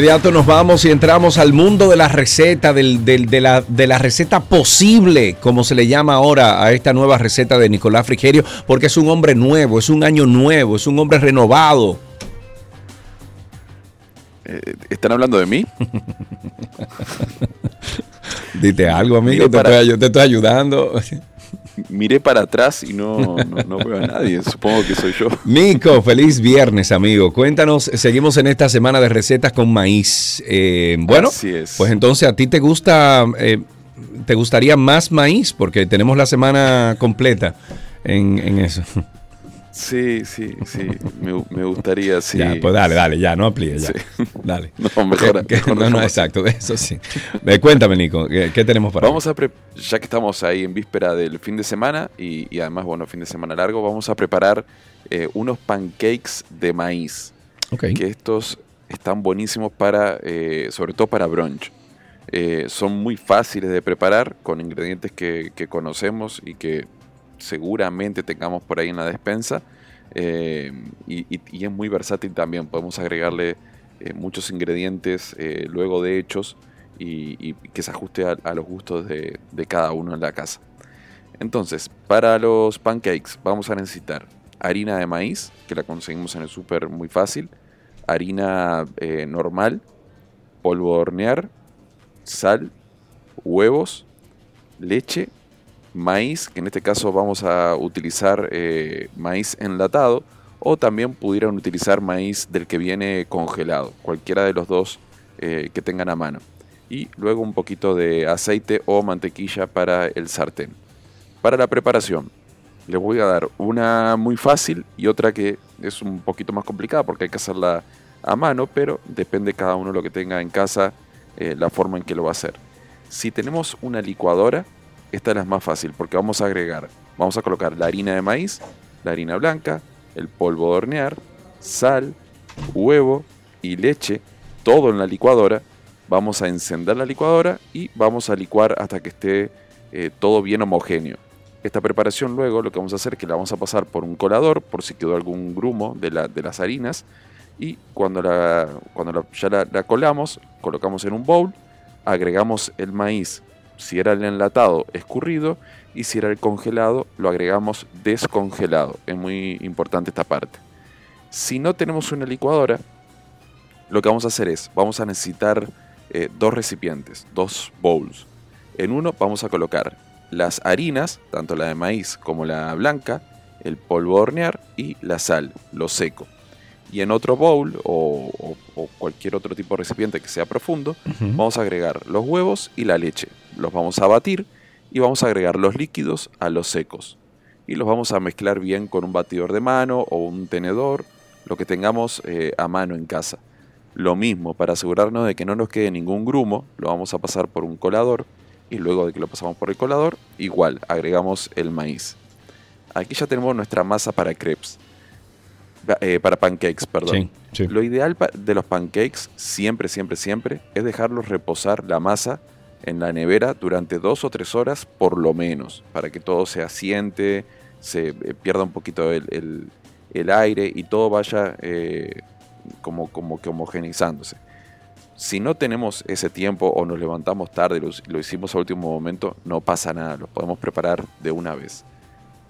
Inmediato nos vamos y entramos al mundo de la receta, del- del- de, la, de la receta posible, como se le llama ahora a esta nueva receta de Nicolás Frigerio, porque es un hombre nuevo, es un año nuevo, es un hombre renovado. Eh, ¿Están hablando de mí? [laughs] Dite algo, amigo, Mire, te, para- estoy, ayu- te estoy ayudando. Miré para atrás y no, no, no veo a nadie. Supongo que soy yo. Nico, feliz viernes, amigo. Cuéntanos, seguimos en esta semana de recetas con maíz. Eh, bueno, Así es. pues entonces a ti te gusta, eh, te gustaría más maíz, porque tenemos la semana completa en, en eso. Sí, sí, sí. Me, me gustaría, sí. Ya, pues dale, dale, ya, no aplíes, ya. Sí. Dale. [laughs] No, mejor- ¿Qué- qué- mejor no, no, exacto, eso sí. Cuéntame, Nico, ¿qué, qué tenemos para Vamos a pre- ya que estamos ahí en víspera del fin de semana y, y además, bueno, fin de semana largo, vamos a preparar eh, unos pancakes de maíz. Ok. Que estos están buenísimos para, eh, sobre todo para brunch. Eh, son muy fáciles de preparar con ingredientes que, que conocemos y que seguramente tengamos por ahí en la despensa. eh, y, es muy versátil también. Podemos agregarle eh, muchos ingredientes eh, luego de hechos y, que se ajuste a, los gustos de, cada uno en la casa. Entonces, para los pancakes vamos a necesitar harina de maíz, que la conseguimos en el súper muy fácil, harina normal, polvo de hornear, sal, huevos, leche, maíz, que en este caso vamos a utilizar eh, maíz enlatado, o también pudieran utilizar maíz del que viene congelado, cualquiera de los dos eh, que tengan a mano. Y luego un poquito de aceite o mantequilla para el sartén. Para la preparación, les voy a dar una muy fácil y otra que es un poquito más complicada porque hay que hacerla a mano, pero depende cada uno lo que tenga en casa, eh, la forma en que lo va a hacer. Si tenemos una licuadora, esta es la más fácil porque vamos a agregar, vamos a colocar la harina de maíz, la harina blanca, el polvo de hornear, sal, huevo y leche, todo en la licuadora. Vamos a encender la licuadora y vamos a licuar hasta que esté eh, todo bien homogéneo. Esta preparación luego lo que vamos a hacer es que la vamos a pasar por un colador por si quedó algún grumo de, la- de las harinas y cuando, la, cuando ya la colamos, colocamos en un bowl, agregamos el maíz, si era el enlatado, escurrido y si era el congelado, lo agregamos descongelado. Es muy importante esta parte. Si no tenemos una licuadora, lo que vamos a hacer es, vamos a necesitar eh, dos recipientes, dos bowls. En uno vamos a colocar las harinas, tanto la de maíz como la blanca, el polvo hornear y la sal, lo seco. Y en otro bowl o, o- o cualquier otro tipo de recipiente que sea profundo, vamos a agregar los huevos y la leche. Los vamos a batir y vamos a agregar los líquidos a los secos. Y los vamos a mezclar bien con un batidor de mano o un tenedor, lo que tengamos eh, a mano en casa. Lo mismo, para asegurarnos de que no nos quede ningún grumo, lo vamos a pasar por un colador y luego de que lo pasamos por el colador, igual, agregamos el maíz. Aquí ya tenemos nuestra masa para crepes, eh, para pancakes, perdón. Sí, sí. Lo ideal de los pancakes, siempre, siempre, siempre, es dejarlos reposar la masa en la nevera durante dos o tres horas por lo menos, para que todo se asiente, se eh, pierda un poquito el, el- el aire y todo vaya eh, como, como que homogenizándose. Si no tenemos ese tiempo o nos levantamos tarde y lo, lo hicimos a último momento, no pasa nada, los podemos preparar de una vez.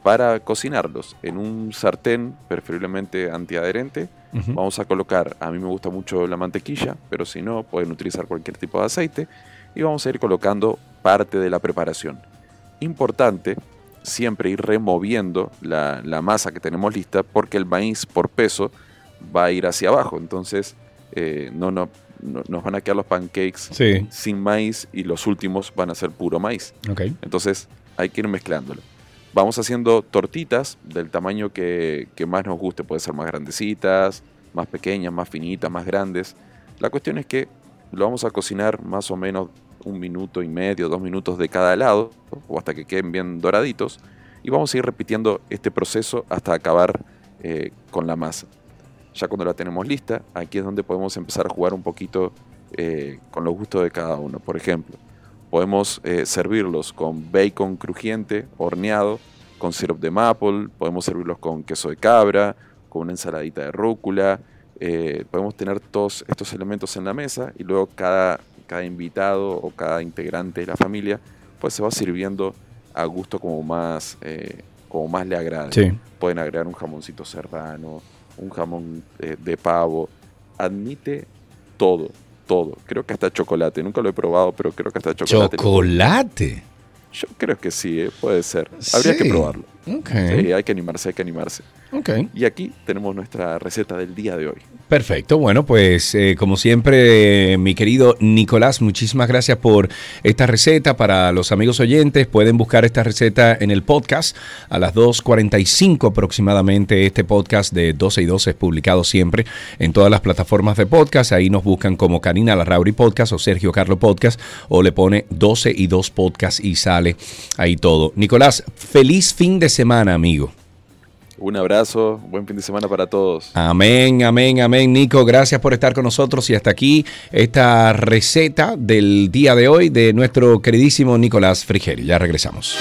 Para cocinarlos en un sartén, preferiblemente antiadherente. Vamos a colocar, a mí me gusta mucho la mantequilla, pero si no, pueden utilizar cualquier tipo de aceite. Y vamos a ir colocando parte de la preparación. Importante, siempre ir removiendo la, la masa que tenemos lista, porque el maíz por peso va a ir hacia abajo. Entonces, eh, no, no, no- nos van a quedar los pancakes Sí, sin maíz y los últimos van a ser puro maíz. ok. Entonces hay que ir mezclándolo. Vamos haciendo tortitas del tamaño que, más nos guste. Puede ser más grandecitas, más pequeñas, más finitas, más grandes. La cuestión es que lo vamos a cocinar más o menos un minuto y medio, dos minutos de cada lado, o hasta que queden bien doraditos. Y vamos a ir repitiendo este proceso hasta acabar eh, con la masa. Ya cuando la tenemos lista, aquí es donde podemos empezar a jugar un poquito eh, con los gustos de cada uno. Por ejemplo, podemos eh, servirlos con bacon crujiente, horneado, con syrup de maple, podemos servirlos con queso de cabra, con una ensaladita de rúcula, eh, podemos tener todos estos elementos en la mesa y luego cada, cada invitado o cada integrante de la familia pues se va sirviendo a gusto como más, eh, como más le agrade. Sí. Pueden agregar un jamoncito serrano, un jamón eh, de pavo. Admite todo, todo. Creo que hasta chocolate. Nunca lo he probado, pero creo que hasta chocolate. Chocolate. Yo creo que sí, eh, puede ser. Habría que probarlo. Ok. Sí, hay que animarse, hay que animarse. Ok. Y aquí tenemos nuestra receta del día de hoy. Perfecto, bueno, pues eh, como siempre, eh, mi querido Nicolás, muchísimas gracias por esta receta. Para los amigos oyentes, pueden buscar esta receta en el podcast a las 2.45 aproximadamente. Este podcast de 12 y 12 es publicado siempre en todas las plataformas de podcast. Ahí nos buscan como Karina Larrauri Podcast o Sergio Carlo Podcast o le pone 12 y 2 Podcast y sale ahí todo. Nicolás, feliz fin de semana, amigo. Un abrazo, buen fin de semana para todos. Amén, amén, amén. Nico, gracias por estar con nosotros y hasta aquí esta receta del día de hoy de nuestro queridísimo Nicolás Frigeri. Ya regresamos.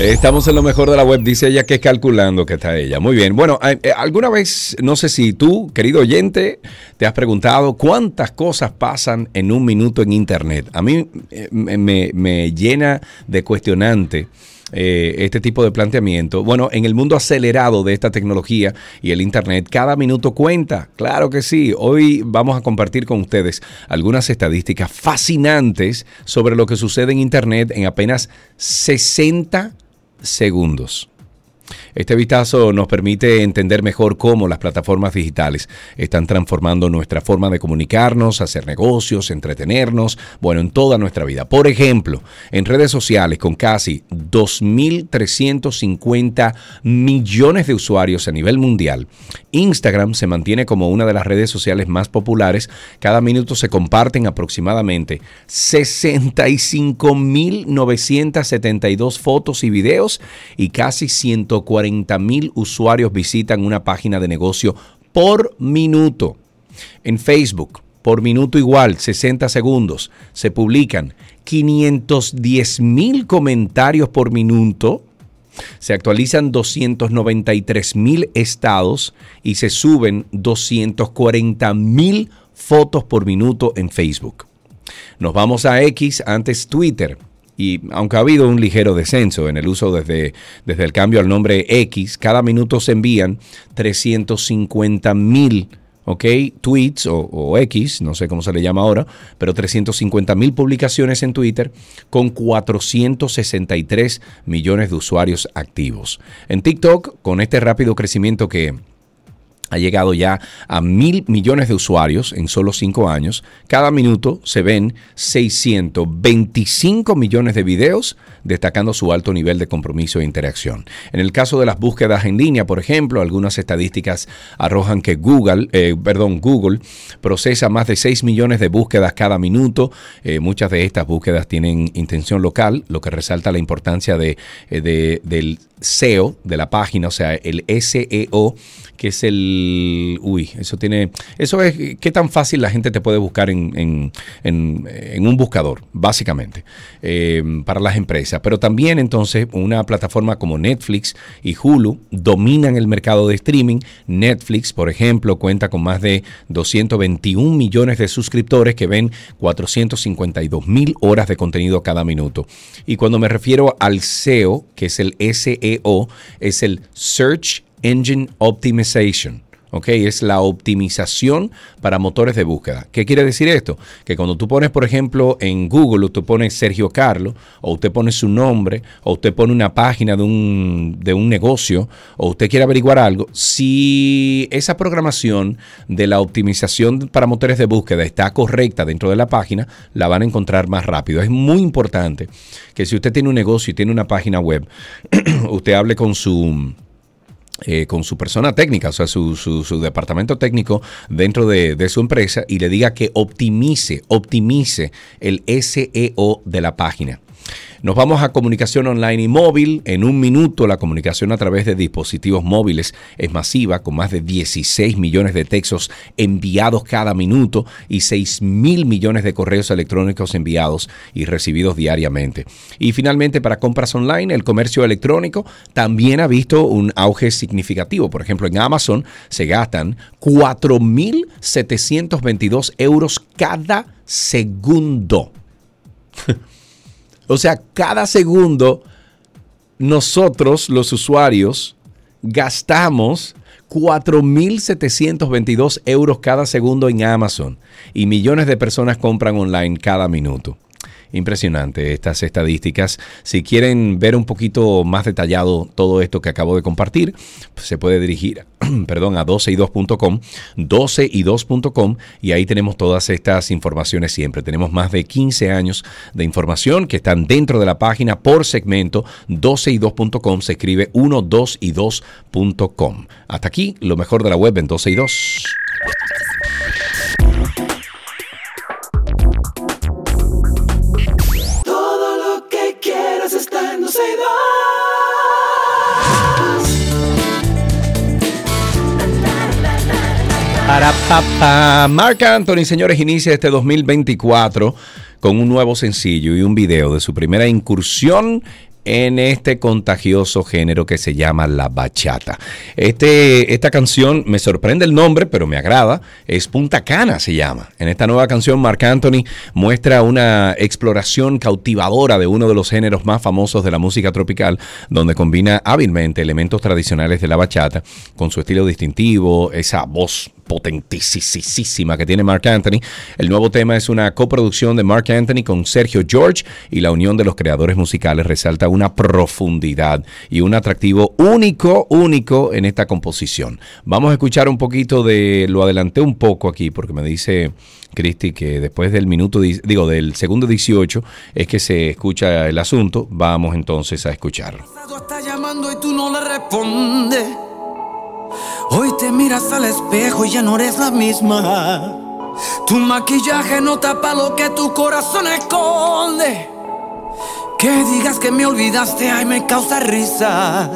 Estamos en lo mejor de la web, dice ella que es calculando que está ella. Muy bien. Bueno, eh, eh, alguna vez, no sé si tú, querido oyente, te has preguntado cuántas cosas pasan en un minuto en Internet. A mí eh, me, llena de cuestionante. este tipo de planteamiento. Bueno, en el mundo acelerado de esta tecnología y el Internet, cada minuto cuenta. Claro que sí. Hoy vamos a compartir con ustedes algunas estadísticas fascinantes sobre lo que sucede en Internet en apenas 60 segundos. Este vistazo nos permite entender mejor cómo las plataformas digitales están transformando nuestra forma de comunicarnos, hacer negocios, entretenernos, bueno, en toda nuestra vida. Por ejemplo, en redes sociales con casi 2.350 millones de usuarios a nivel mundial, Instagram se mantiene como una de las redes sociales más populares. Cada minuto se comparten aproximadamente 65.972 fotos y videos y casi 140.000 usuarios visitan una página de negocio por minuto. En Facebook, por minuto igual, 60 segundos, se publican 510.000 comentarios por minuto se actualizan 293 mil estados y se suben 240 mil fotos por minuto en Facebook. Nos vamos a X, antes Twitter. Y aunque ha habido un ligero descenso en el uso desde, desde el cambio al nombre X, cada minuto se envían 350 mil ¿ok? Tweets o, o X, no sé cómo se le llama ahora, pero 350 mil publicaciones en Twitter con 463 millones de usuarios activos. En TikTok, con este rápido crecimiento que ha llegado ya a mil millones de usuarios en solo cinco años. Cada minuto se ven 625 millones de videos, destacando su alto nivel de compromiso e interacción. En el caso de las búsquedas en línea, por ejemplo, algunas estadísticas arrojan que Google, eh, perdón, Google procesa más de 6 millones de búsquedas cada minuto. Eh, muchas de estas búsquedas tienen intención local, lo que resalta la importancia de, eh, de- del SEO de la página, o sea, el SEO, que es el... Uy, eso tiene... Eso es qué tan fácil la gente te puede buscar en, un buscador, básicamente, eh, para las empresas. Pero también entonces una plataforma como Netflix y Hulu dominan el mercado de streaming. Netflix, por ejemplo, cuenta con más de 221 millones de suscriptores que ven 452 mil horas de contenido cada minuto. Y cuando me refiero al SEO, que es el SEO, es el Search Engine Optimization. ¿Ok? Es la optimización para motores de búsqueda. ¿Qué quiere decir esto? Que cuando tú pones, por ejemplo, en Google, usted pone Sergio Carlo, o usted pone su nombre, o usted pone una página de un, de un negocio, o usted quiere averiguar algo, si esa programación de la optimización para motores de búsqueda está correcta dentro de la página, la van a encontrar más rápido. Es muy importante que si usted tiene un negocio y tiene una página web, [clears throat] usted hable con su eh, con su persona técnica, o sea, su, su- su departamento técnico dentro de, de su empresa y le diga que optimice, optimice el SEO de la página. Nos vamos a comunicación online y móvil. En un minuto la comunicación a través de dispositivos móviles es masiva, con más de 16 millones de textos enviados cada minuto y 6 mil millones de correos electrónicos enviados y recibidos diariamente. Y finalmente, para compras online, el comercio electrónico también ha visto un auge significativo. Por ejemplo, en Amazon se gastan 4.722 euros cada segundo. [laughs] o sea, cada segundo nosotros, los usuarios, gastamos 4.722 euros cada segundo en Amazon y millones de personas compran online cada minuto. Impresionante estas estadísticas. Si quieren ver un poquito más detallado todo esto que acabo de compartir, pues se puede dirigir [clears throat] perdón, a 12y2.com, 12y2.com y ahí tenemos todas estas informaciones siempre. Tenemos más de 15 años de información que están dentro de la página por segmento 12y2.com, se escribe 1, 2 y 2.com. Hasta aquí lo mejor de la web en 12 Para papá. Mark Anthony, señores, inicia este 2024 con un nuevo sencillo y un video de su primera incursión en este contagioso género que se llama la bachata. Este, esta canción me sorprende el nombre, pero me agrada. Es Punta Cana, se llama. En esta nueva canción, Marc Anthony muestra una exploración cautivadora de uno de los géneros más famosos de la música tropical, donde combina hábilmente elementos tradicionales de la bachata con su estilo distintivo, esa voz potentísima que tiene Mark Anthony. El nuevo tema es una coproducción de Mark Anthony con Sergio George y la unión de los creadores musicales resalta una profundidad y un atractivo único, único en esta composición. Vamos a escuchar un poquito de, lo adelanté un poco aquí porque me dice Cristi que después del minuto, digo, del segundo 18 es que se escucha el asunto. Vamos entonces a escucharlo. llamando y tú no le respondes. Hoy te miras al espejo y ya no eres la misma. Tu maquillaje no tapa lo que tu corazón esconde. Que digas que me olvidaste, ay, me causa risa.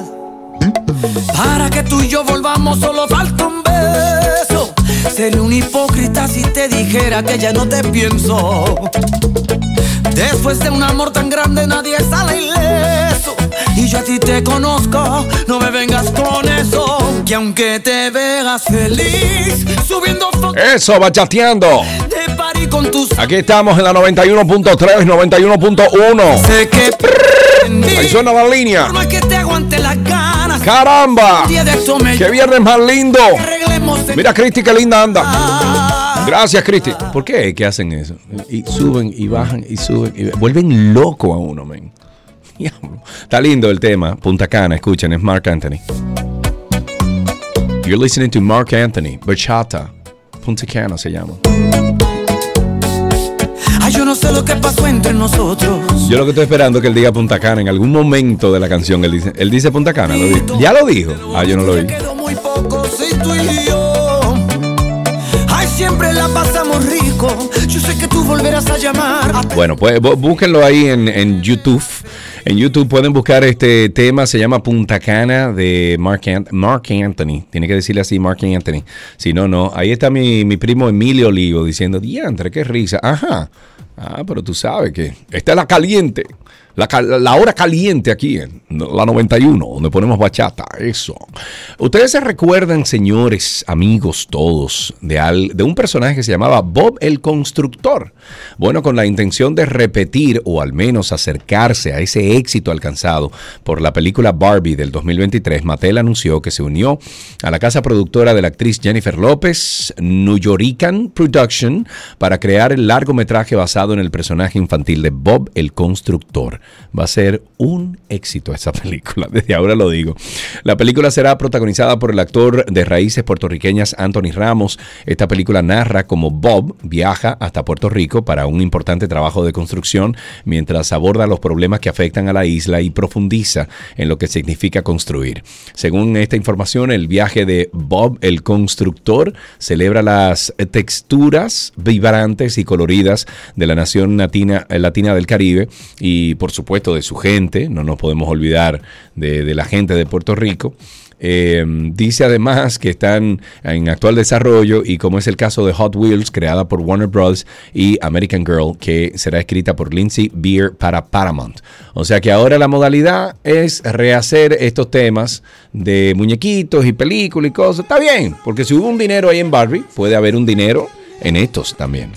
Para que tú y yo volvamos, solo falta un beso. Sería un hipócrita si te dijera que ya no te pienso. Después de un amor tan grande, nadie sale ileso. Y yo a ti te conozco, no me vengas con eso. Que aunque te veas feliz, subiendo fotos. Eso, bachateando. De con tus. Aquí estamos en la 91.3, 91.1. Sé que. Ahí suena la línea. que te aguante las ganas. ¡Caramba! ¡Qué viernes más lindo! Mira, Cristi, qué linda anda. Gracias, Cristi. ¿Por qué? ¿Qué hacen eso? Y suben y bajan y suben y vuelven loco a uno, men. [laughs] Está lindo el tema. Punta Cana, escuchen, es Mark Anthony. You're listening to Mark Anthony, Bachata. Punta Cana se llama. Ay, yo no sé lo que pasó entre nosotros. Yo lo que estoy esperando es que él diga Punta Cana en algún momento de la canción. Él dice, él dice Punta Cana. ¿lo ya lo dijo. Ah, yo no lo oí. Ay, siempre la pasamos rico. Yo sé que tú volverás a llamar. Bueno, pues búsquenlo ahí en, YouTube. En YouTube pueden buscar este tema, se llama Punta Cana de Mark, Anthony. Tiene que decirle así, Mark Anthony. Si no, no. Ahí está mi, mi primo Emilio Olivo diciendo, diantre, qué risa. Ajá. Ah, pero tú sabes que esta es la caliente. La, hora caliente aquí en la 91, donde ponemos bachata, eso. Ustedes se recuerdan, señores, amigos todos, de, de un personaje que se llamaba Bob el Constructor. Bueno, con la intención de repetir o al menos acercarse a ese éxito alcanzado por la película Barbie del 2023, Mattel anunció que se unió a la casa productora de la actriz Jennifer López, New Yorican Production, para crear el largometraje basado en el personaje infantil de Bob el Constructor va a ser un éxito esa [laughs] película, desde ahora lo digo. La película será protagonizada por el actor de raíces puertorriqueñas Anthony Ramos. Esta película narra cómo Bob viaja hasta Puerto Rico para un importante trabajo de construcción mientras aborda los problemas que afectan a la isla y profundiza en lo que significa construir. Según esta información, el viaje de Bob el constructor celebra las texturas vibrantes y coloridas de la la nación latina, eh, latina del Caribe y por supuesto de su gente, no nos podemos olvidar de, la gente de Puerto Rico. Eh, dice además que están en actual desarrollo y como es el caso de Hot Wheels, creada por Warner Bros. y American Girl, que será escrita por Lindsay Beer para Paramount. O sea que ahora la modalidad es rehacer estos temas de muñequitos y películas y cosas. Está bien, porque si hubo un dinero ahí en Barbie, puede haber un dinero en estos también.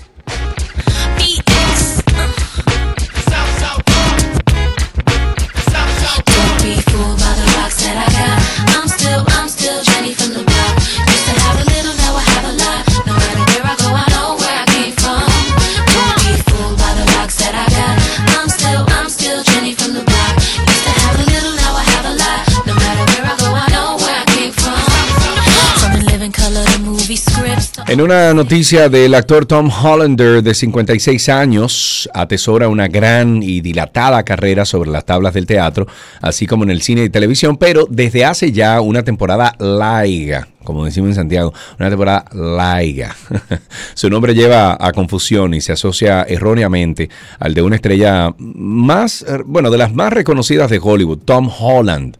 En una noticia del actor Tom Hollander, de 56 años, atesora una gran y dilatada carrera sobre las tablas del teatro, así como en el cine y televisión, pero desde hace ya una temporada larga, como decimos en Santiago, una temporada larga. [laughs] Su nombre lleva a confusión y se asocia erróneamente al de una estrella más, bueno, de las más reconocidas de Hollywood, Tom Holland.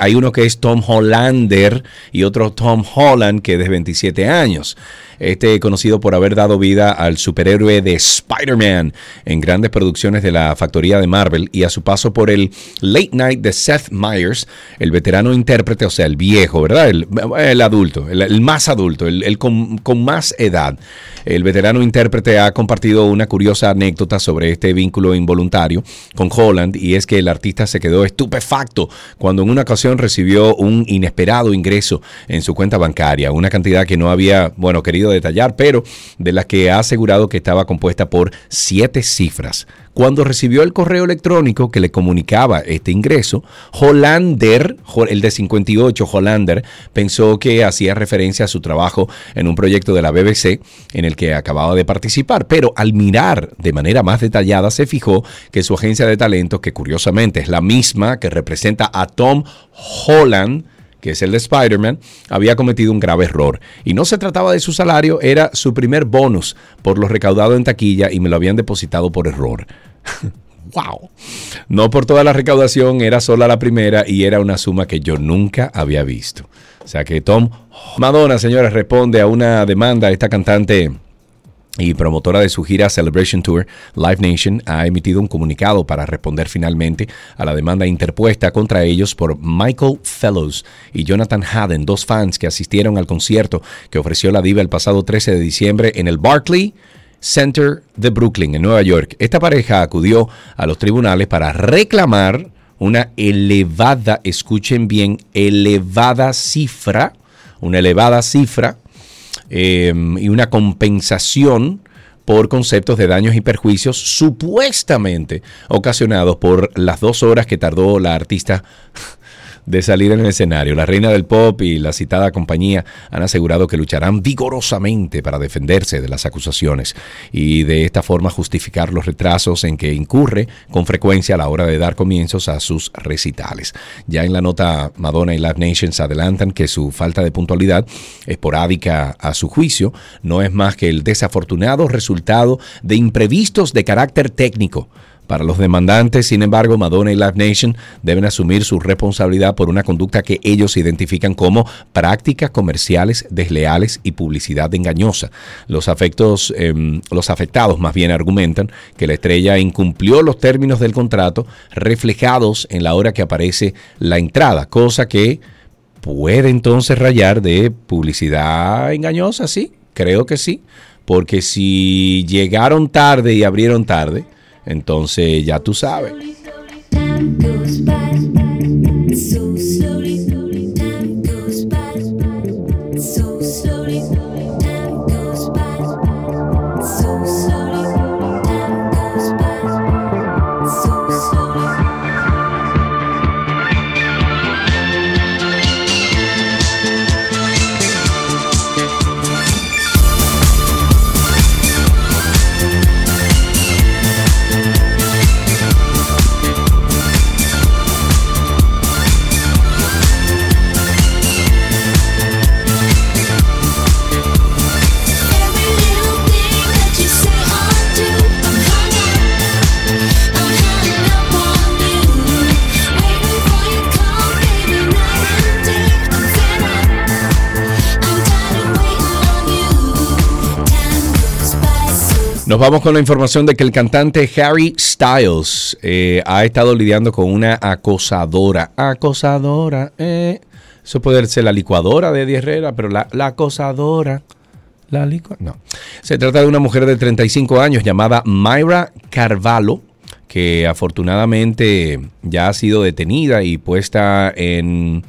Hay uno que es Tom Hollander y otro Tom Holland que es de 27 años. Este conocido por haber dado vida al superhéroe de Spider-Man en grandes producciones de la factoría de Marvel y a su paso por el Late Night de Seth Meyers, el veterano intérprete, o sea, el viejo, ¿verdad? El, adulto, el, más adulto, el, el con, con más edad. El veterano intérprete ha compartido una curiosa anécdota sobre este vínculo involuntario con Holland y es que el artista se quedó estupefacto cuando en una ocasión recibió un inesperado ingreso en su cuenta bancaria, una cantidad que no había, bueno, querido detallar, pero de la que ha asegurado que estaba compuesta por siete cifras. Cuando recibió el correo electrónico que le comunicaba este ingreso, Hollander, el de 58, Hollander, pensó que hacía referencia a su trabajo en un proyecto de la BBC en el que acababa de participar, pero al mirar de manera más detallada se fijó que su agencia de talentos, que curiosamente es la misma que representa a Tom Holland, que es el de Spider-Man, había cometido un grave error. Y no se trataba de su salario, era su primer bonus por lo recaudado en taquilla y me lo habían depositado por error. [laughs] ¡Wow! No por toda la recaudación, era sola la primera y era una suma que yo nunca había visto. O sea que Tom Madonna, señores, responde a una demanda. Esta cantante y promotora de su gira Celebration Tour, Live Nation ha emitido un comunicado para responder finalmente a la demanda interpuesta contra ellos por Michael Fellows y Jonathan Hadden, dos fans que asistieron al concierto que ofreció la diva el pasado 13 de diciembre en el Barclay Center de Brooklyn, en Nueva York. Esta pareja acudió a los tribunales para reclamar una elevada, escuchen bien, elevada cifra, una elevada cifra eh, y una compensación por conceptos de daños y perjuicios supuestamente ocasionados por las dos horas que tardó la artista de salir en el escenario. La reina del pop y la citada compañía han asegurado que lucharán vigorosamente para defenderse de las acusaciones y de esta forma justificar los retrasos en que incurre con frecuencia a la hora de dar comienzos a sus recitales. Ya en la nota Madonna y Live Nations adelantan que su falta de puntualidad esporádica a su juicio no es más que el desafortunado resultado de imprevistos de carácter técnico para los demandantes, sin embargo, Madonna y Live Nation deben asumir su responsabilidad por una conducta que ellos identifican como prácticas comerciales desleales y publicidad engañosa. Los, afectos, eh, los afectados más bien argumentan que la estrella incumplió los términos del contrato reflejados en la hora que aparece la entrada, cosa que puede entonces rayar de publicidad engañosa, sí, creo que sí, porque si llegaron tarde y abrieron tarde, entonces ya tú sabes. Nos vamos con la información de que el cantante Harry Styles eh, ha estado lidiando con una acosadora. Acosadora, eh. Eso puede ser la licuadora de Eddie Herrera, pero la, acosadora. La licua- No. Se trata de una mujer de 35 años llamada Myra Carvalho, que afortunadamente ya ha sido detenida y puesta en,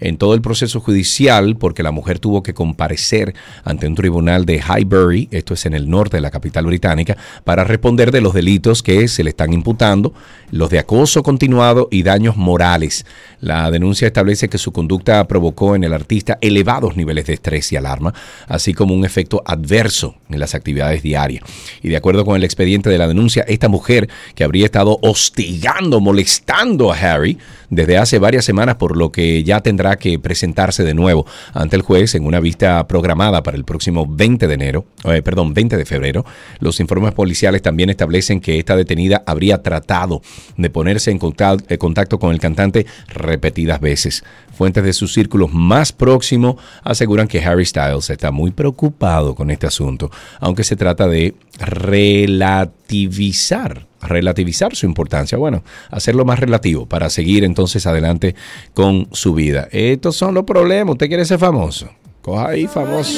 en todo el proceso judicial porque la mujer tuvo que comparecer ante un tribunal de Highbury, esto es en el norte de la capital británica, para responder de los delitos que se le están imputando, los de acoso continuado y daños morales. La denuncia establece que su conducta provocó en el artista elevados niveles de estrés y alarma, así como un efecto adverso en las actividades diarias. Y de acuerdo con el expediente de la denuncia, esta mujer que habría estado hostigando, molestando a Harry desde hace varias semanas, por lo que ya tendrá que presentarse de nuevo ante el juez en una vista programada para el próximo 20 de enero, eh, perdón, 20 de febrero. Los informes policiales también establecen que esta detenida habría tratado de ponerse en eh, contacto con el cantante repetidas veces. Fuentes de sus círculos más próximos aseguran que Harry Styles está muy preocupado con este asunto, aunque se trata de relativizar, relativizar su importancia, bueno, hacerlo más relativo para seguir entonces adelante con su vida. Estos son los problemas, usted quiere ser famoso, coja ahí famoso.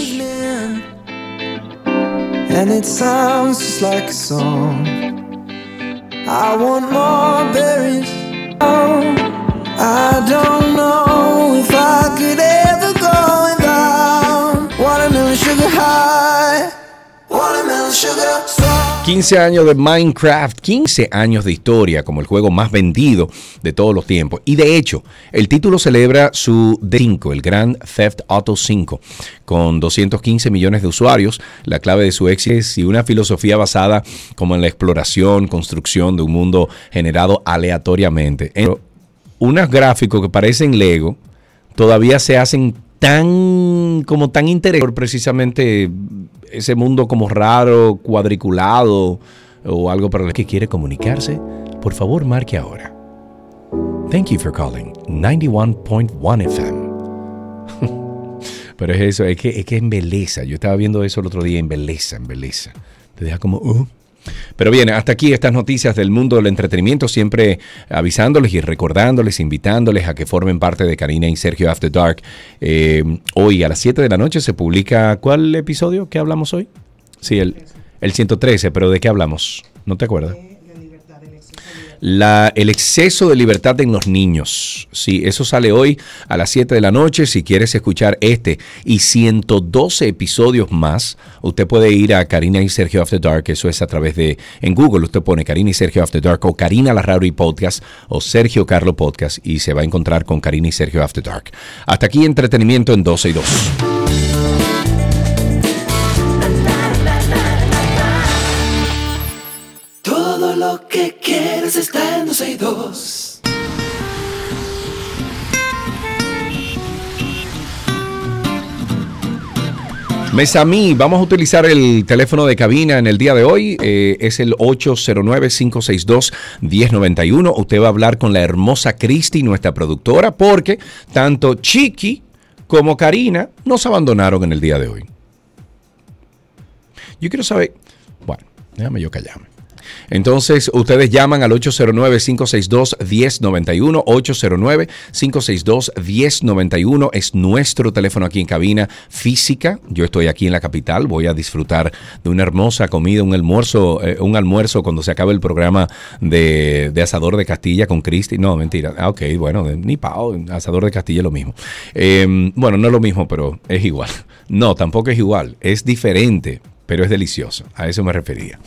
And it sounds just like a song. I want more berries. Oh, I don't know if I could ever go without watermelon sugar high. Watermelon sugar. 15 años de Minecraft, 15 años de historia como el juego más vendido de todos los tiempos. Y de hecho, el título celebra su 5, el Grand Theft Auto 5, con 215 millones de usuarios. La clave de su éxito es y una filosofía basada como en la exploración, construcción de un mundo generado aleatoriamente. En- unos gráficos que parecen Lego todavía se hacen tan como tan interesante precisamente ese mundo como raro, cuadriculado o algo para el que quiere comunicarse, por favor marque ahora. Thank you for calling 91.1 FM. [laughs] Pero es eso, es que, es que embeleza. Yo estaba viendo eso el otro día, embeleza, embeleza. Te deja como... "Oh". Pero bien, hasta aquí estas noticias del mundo del entretenimiento, siempre avisándoles y recordándoles, invitándoles a que formen parte de Karina y Sergio After Dark. Eh, hoy a las 7 de la noche se publica, ¿cuál episodio que hablamos hoy? Sí, el, el 113, pero ¿de qué hablamos? ¿No te acuerdas? La, el exceso de libertad en los niños. Sí, eso sale hoy a las 7 de la noche. Si quieres escuchar este y 112 episodios más, usted puede ir a Karina y Sergio After Dark. Eso es a través de. En Google usted pone Karina y Sergio After Dark o Karina Larrauri Podcast o Sergio Carlo Podcast y se va a encontrar con Karina y Sergio After Dark. Hasta aquí entretenimiento en 12 y 2. Que quieres está en 12 y 2. Mesamí, vamos a utilizar el teléfono de cabina en el día de hoy. eh, es el 809-562-1091. Usted va a hablar con la hermosa Cristi, nuestra productora, porque tanto Chiqui como Karina nos abandonaron en el día de hoy. Yo quiero saber. Bueno, déjame yo callarme. Entonces, ustedes llaman al 809-562-1091. 809-562-1091 es nuestro teléfono aquí en cabina física. Yo estoy aquí en la capital. Voy a disfrutar de una hermosa comida, un almuerzo, eh, un almuerzo cuando se acabe el programa de, Asador de Castilla con Cristi. No, mentira. Ah, ok, bueno, ni pao. Asador de Castilla es lo mismo. Eh, bueno, no es lo mismo, pero es igual. [laughs] No, tampoco es igual. Es diferente pero es delicioso. A eso me refería.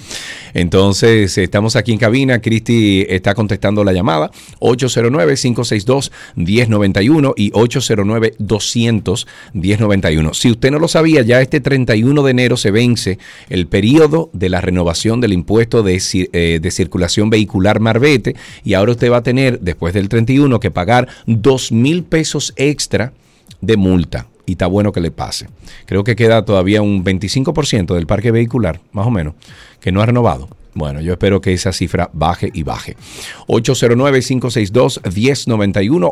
Entonces, estamos aquí en cabina. Cristi está contestando la llamada. 809-562-1091 y 809-200-1091. Si usted no lo sabía, ya este 31 de enero se vence el periodo de la renovación del impuesto de, eh, de circulación vehicular Marbete y ahora usted va a tener, después del 31, que pagar 2 mil pesos extra de multa. Y está bueno que le pase. Creo que queda todavía un 25% del parque vehicular, más o menos, que no ha renovado. Bueno, yo espero que esa cifra baje y baje. 809-562-1091,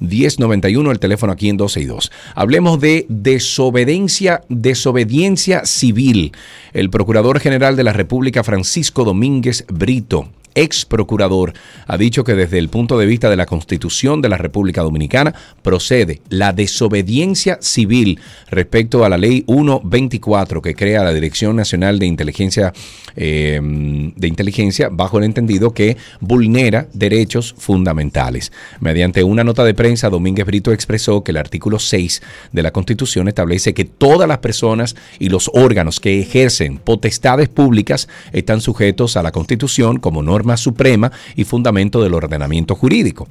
809-200-1091, el teléfono aquí en 12 y 2. Hablemos de desobediencia, desobediencia civil. El Procurador General de la República, Francisco Domínguez Brito, ex procurador, ha dicho que desde el punto de vista de la Constitución de la República Dominicana procede la desobediencia civil respecto a la ley 124 que crea la Dirección Nacional de Inteligencia eh, de Inteligencia bajo el entendido que vulnera derechos fundamentales. Mediante una nota de prensa, Domínguez Brito expresó que el artículo 6 de la Constitución establece que todas las personas y los órganos que ejercen potestades públicas están sujetos a la Constitución como norma suprema y fundamento del ordenamiento jurídico.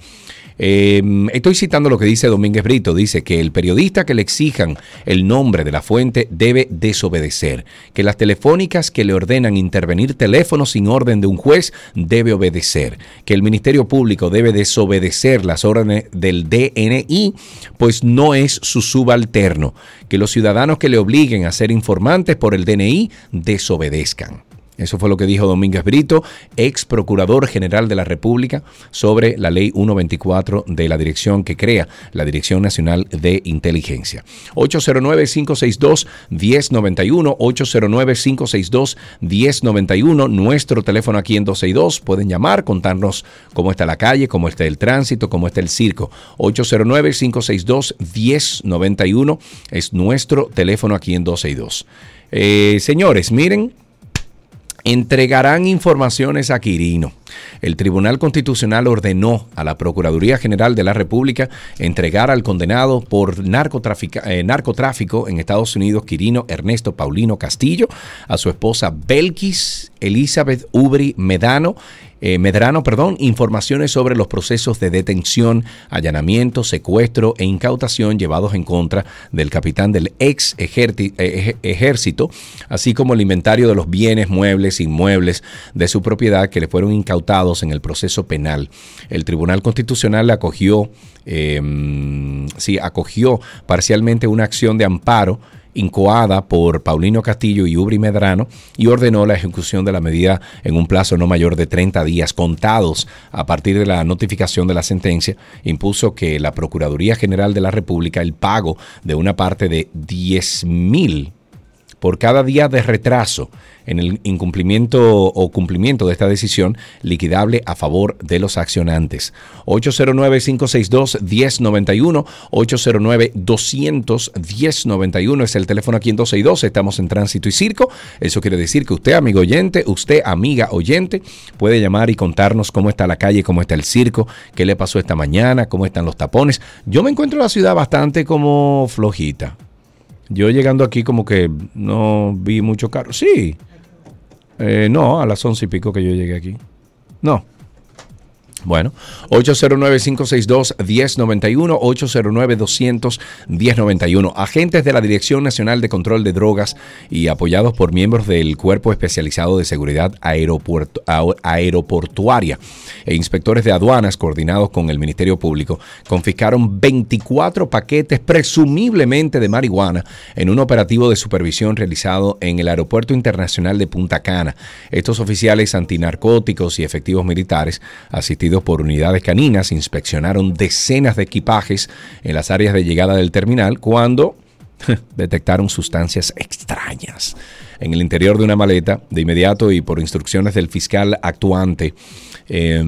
Eh, estoy citando lo que dice Domínguez Brito. Dice que el periodista que le exijan el nombre de la fuente debe desobedecer. Que las telefónicas que le ordenan intervenir teléfonos sin orden de un juez debe obedecer. Que el Ministerio Público debe desobedecer las órdenes del DNI, pues no es su subalterno. Que los ciudadanos que le obliguen a ser informantes por el DNI desobedezcan. Eso fue lo que dijo Domínguez Brito, ex procurador general de la República, sobre la ley 124 de la dirección que crea la Dirección Nacional de Inteligencia. 809-562-1091, 809-562-1091, nuestro teléfono aquí en 262. Pueden llamar, contarnos cómo está la calle, cómo está el tránsito, cómo está el circo. 809-562-1091 es nuestro teléfono aquí en 262. Eh, señores, miren, entregarán informaciones a Quirino. El Tribunal Constitucional ordenó a la Procuraduría General de la República entregar al condenado por eh, narcotráfico en Estados Unidos, Quirino Ernesto Paulino Castillo, a su esposa Belkis Elizabeth Ubri Medano eh, Medrano, perdón, informaciones sobre los procesos de detención, allanamiento, secuestro e incautación llevados en contra del capitán del ex eh, ejército, así como el inventario de los bienes, muebles, inmuebles de su propiedad que le fueron incautados en el proceso penal. El Tribunal Constitucional acogió, eh, sí, acogió parcialmente una acción de amparo incoada por Paulino Castillo y Ubri Medrano y ordenó la ejecución de la medida en un plazo no mayor de 30 días contados a partir de la notificación de la sentencia. Impuso que la Procuraduría General de la República el pago de una parte de 10 mil por cada día de retraso en el incumplimiento o cumplimiento de esta decisión liquidable a favor de los accionantes. 809-562-1091, 809-200-1091 es el teléfono aquí en 12 Estamos en tránsito y circo. Eso quiere decir que usted, amigo oyente, usted, amiga oyente, puede llamar y contarnos cómo está la calle, cómo está el circo, qué le pasó esta mañana, cómo están los tapones. Yo me encuentro en la ciudad bastante como flojita. Yo llegando aquí como que no vi mucho carro. Sí. Eh, no, a las once y pico que yo llegué aquí. No. Bueno, 809-562-1091, 809-200-1091. Agentes de la Dirección Nacional de Control de Drogas y apoyados por miembros del Cuerpo Especializado de Seguridad Aeroportuaria e inspectores de aduanas coordinados con el Ministerio Público confiscaron 24 paquetes presumiblemente de marihuana en un operativo de supervisión realizado en el Aeropuerto Internacional de Punta Cana. Estos oficiales antinarcóticos y efectivos militares asistidos por unidades caninas, inspeccionaron decenas de equipajes en las áreas de llegada del terminal cuando [laughs] detectaron sustancias extrañas en el interior de una maleta. De inmediato y por instrucciones del fiscal actuante, eh,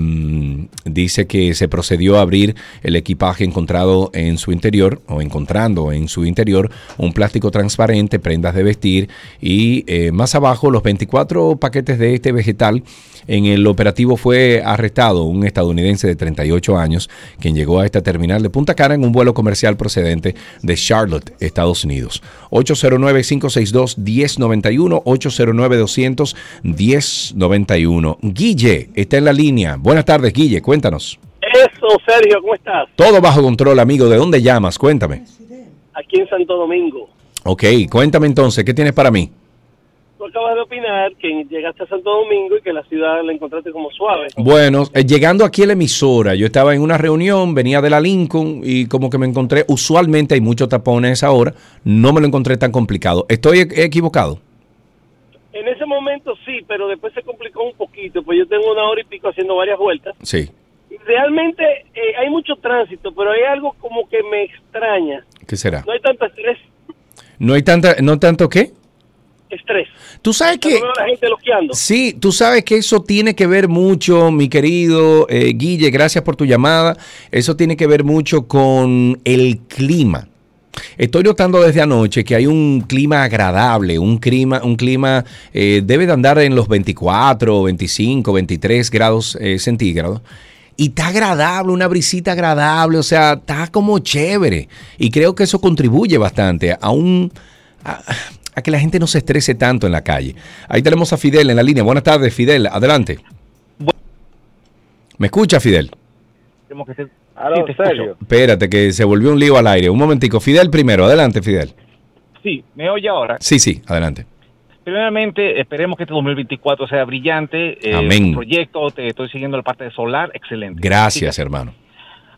dice que se procedió a abrir el equipaje encontrado en su interior o encontrando en su interior un plástico transparente, prendas de vestir y eh, más abajo los 24 paquetes de este vegetal. En el operativo fue arrestado un estadounidense de 38 años, quien llegó a esta terminal de Punta Cana en un vuelo comercial procedente de Charlotte, Estados Unidos. 809-562-1091, 809-200-1091. Guille está en la línea. Buenas tardes, Guille, cuéntanos. Eso, Sergio, ¿cómo estás? Todo bajo control, amigo. ¿De dónde llamas? Cuéntame. Aquí en Santo Domingo. Ok, cuéntame entonces, ¿qué tienes para mí? Tú acabas de opinar que llegaste a Santo Domingo y que la ciudad la encontraste como suave. Bueno, eh, llegando aquí a la emisora, yo estaba en una reunión, venía de la Lincoln y como que me encontré, usualmente hay muchos tapones ahora, no me lo encontré tan complicado. ¿Estoy e- equivocado? En ese momento sí, pero después se complicó un poquito, pues yo tengo una hora y pico haciendo varias vueltas. Sí. Realmente eh, hay mucho tránsito, pero hay algo como que me extraña. ¿Qué será? No hay tanto estrés. No hay tanta, no tanto qué. estrés. Tú sabes que la gente. Sí, tú sabes que eso tiene que ver mucho, mi querido eh, Guille, gracias por tu llamada. Eso tiene que ver mucho con el clima. Estoy notando desde anoche que hay un clima agradable, un clima, un clima eh, debe de andar en los 24, 25, 23 grados eh, centígrados. Y está agradable, una brisita agradable, o sea, está como chévere. Y creo que eso contribuye bastante a un... a- a que la gente no se estrese tanto en la calle. Ahí tenemos a Fidel en la línea. Buenas tardes, Fidel. Adelante. ¿Me escucha, Fidel? Tenemos que ser- Sí, escucho. Sergio. Espérate, que se volvió un lío al aire. Un momentico. Fidel primero. Adelante, Fidel. Sí, me oye ahora. Sí, sí, adelante. Primeramente, esperemos que este 2024 sea brillante. Eh, Amén. proyecto, te estoy siguiendo la parte de solar, excelente. Gracias, hermano.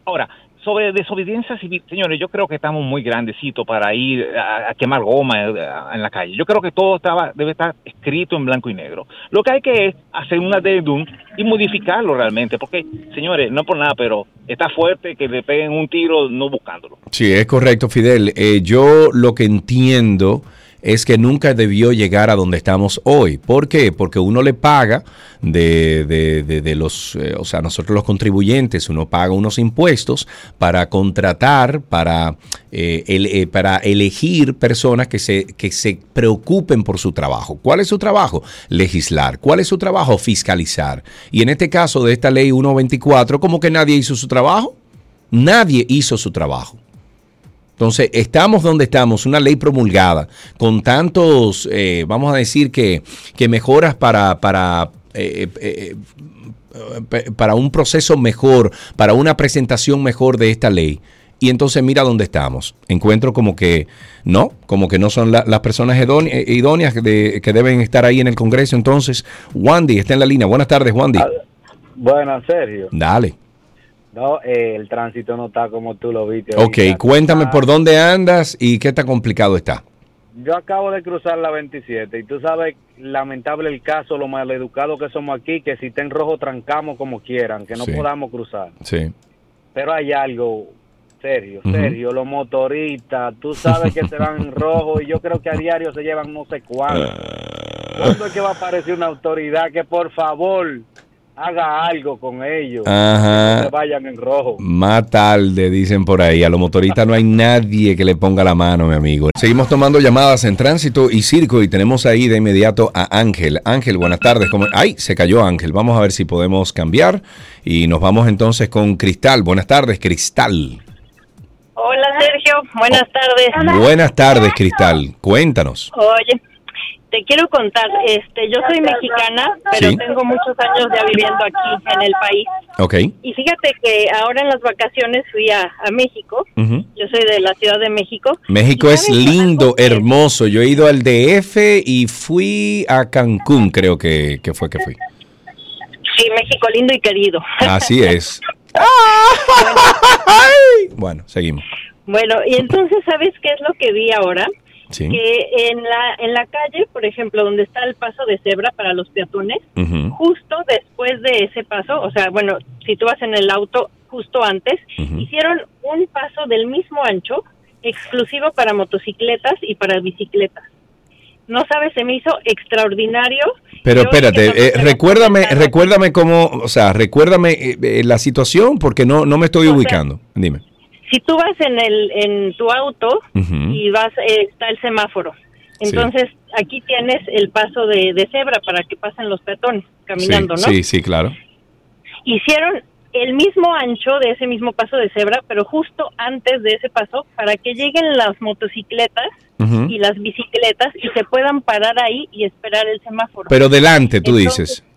Ahora, sobre desobediencia civil, señores, yo creo que estamos muy grandecitos para ir a, quemar goma eh, en la calle. Yo creo que todo estaba, debe estar escrito en blanco y negro. Lo que hay que es hacer un addendum y modificarlo realmente, porque, señores, no por nada, pero está fuerte que le peguen un tiro no buscándolo. Sí, es correcto, Fidel. Eh, yo lo que entiendo es que nunca debió llegar a donde estamos hoy. ¿Por qué? Porque uno le paga de, de- de- de los, eh, o sea, nosotros los contribuyentes, uno paga unos impuestos para contratar, para, eh, el- eh, para elegir personas que se, que se preocupen por su trabajo. ¿Cuál es su trabajo? Legislar. ¿Cuál es su trabajo? Fiscalizar. Y en este caso de esta ley 124, como que nadie hizo su trabajo. Nadie hizo su trabajo. Entonces, estamos donde estamos, una ley promulgada, con tantos, eh, vamos a decir que, que mejoras para, para, eh, eh, eh, para un proceso mejor, para una presentación mejor de esta ley. Y entonces mira dónde estamos. Encuentro como que no, como que no son la- las personas eh, idóneas de- que deben estar ahí en el Congreso. Entonces, Wandy está en la línea. Buenas tardes, Wandy. Buenas, Sergio. Dale. No, eh, el tránsito no está como tú lo viste. Ok, ahorita. cuéntame por dónde andas y qué tan complicado está. Yo acabo de cruzar la 27 y tú sabes, lamentable el caso, lo maleducado que somos aquí, que si está en rojo trancamos como quieran, que no Sí. podamos cruzar. Sí. Pero hay algo, Sergio, Ujú. Sergio, los motoristas, tú sabes que se van en rojo y yo creo que a diario se llevan no sé cuánto. Ah. ¿Cuándo es que va a aparecer una autoridad que por favor haga algo con ellos? Ajá. Que se vayan en rojo. Más tarde, dicen por ahí. A los motoristas no hay nadie que le ponga la mano, mi amigo. Seguimos tomando llamadas en tránsito y circo y tenemos ahí de inmediato a Ángel. Ángel, buenas tardes. ¿Cómo- Ay, se cayó Ángel. Vamos a ver si podemos cambiar y nos vamos entonces con Cristal. Buenas tardes, Cristal. Hola Sergio, buenas tardes. Buenas tardes, Cristal. Cuéntanos. Oye, te quiero contar, este, yo soy mexicana, pero Sí. tengo muchos años ya viviendo aquí en el país. Ok. Y fíjate que ahora en las vacaciones fui a, a México. Yo soy de la Ciudad de México. México ¿Y es lindo, hermoso. Yo he ido al DF y fui a Cancún, creo que, que fue que fui. Sí, México lindo y querido. Así [laughs] es. [laughs] Bueno, seguimos. Bueno, y entonces, ¿sabes qué es lo que vi ahora? Sí. Que en la, en la calle, por ejemplo, donde está el paso de cebra para los peatones, justo después de ese paso, o sea, bueno, si tú vas en el auto justo antes, hicieron un paso del mismo ancho, exclusivo para motocicletas y para bicicletas. No sabes, se me hizo extraordinario. Pero Yo espérate, eh, recuérdame, recuérdame cómo, o sea, recuérdame eh, eh, la situación porque no, no me estoy O sea, ubicando. Dime. Si tú vas en el en tu auto y vas eh, está el semáforo. Sí. Entonces, aquí tienes el paso de, de cebra para que pasen los peatones caminando, sí, ¿no? sí, sí, claro. hicieron el mismo ancho de ese mismo paso de cebra, pero justo antes de ese paso, para que lleguen las motocicletas y las bicicletas y se puedan parar ahí y esperar el semáforo. Pero delante, tú Entonces, dices.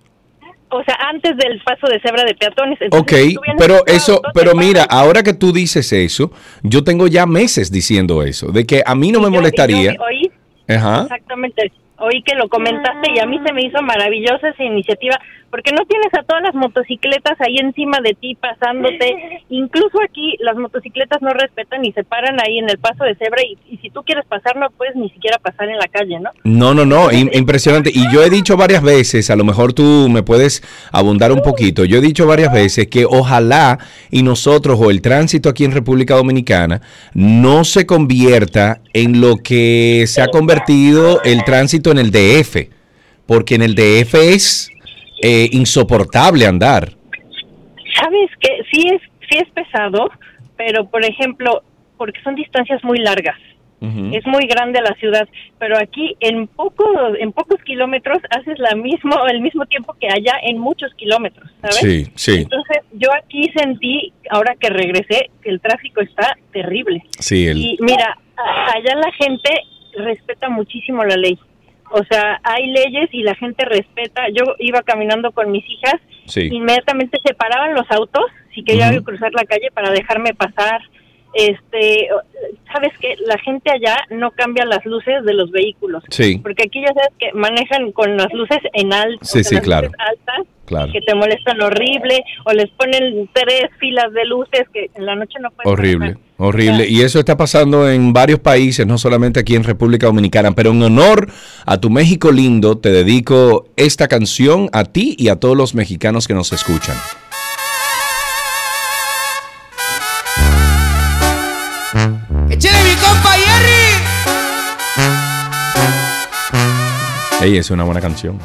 O sea, antes del paso de cebra de peatones. Ok, Entonces, vienes pero eso, pero mira, ahora que tú dices eso, yo tengo ya meses diciendo eso, de que a mí no me molestaría. yo oí, Ajá. exactamente, oí que lo comentaste y a mí se me hizo maravillosa esa iniciativa porque no tienes a todas las motocicletas ahí encima de ti pasándote. [laughs] Incluso aquí las motocicletas no respetan y se paran ahí en el paso de cebra y, y si tú quieres pasar no puedes ni siquiera pasar en la calle, ¿no? No, no, no, im- impresionante. Y yo he dicho varias veces, a lo mejor tú me puedes abundar un poquito, yo he dicho varias veces que ojalá y nosotros o el tránsito aquí en República Dominicana no se convierta en lo que se ha convertido el tránsito en el DF, porque en el DF es eh, insoportable andar. Sabes que sí es sí es pesado, pero por ejemplo, porque son distancias muy largas. Es muy grande la ciudad, pero aquí en pocos en pocos kilómetros haces la mismo el mismo tiempo que allá en muchos kilómetros, ¿sabes? Sí, sí, Entonces, yo aquí sentí ahora que regresé que el tráfico está terrible. sí. El, Y mira, allá la gente respeta muchísimo la ley. O sea, hay leyes y la gente respeta. Yo iba caminando con mis hijas, Sí. inmediatamente se paraban los autos si quería Ujú. yo cruzar la calle para dejarme pasar. Este, sabes que la gente allá no cambia las luces de los vehículos. Sí. Porque aquí ya sabes que manejan con las luces en alto, Sí, sí, las claro. luces altas Claro. que te molestan horrible o les ponen tres filas de luces que en la noche no puedes Horrible, manejar. Horrible. Y eso está pasando en varios países, no solamente aquí en República Dominicana. Pero en honor a tu México lindo, te dedico esta canción a ti y a todos los mexicanos que nos escuchan. ¡Échale mi compa Jerry! Ey, es una buena canción.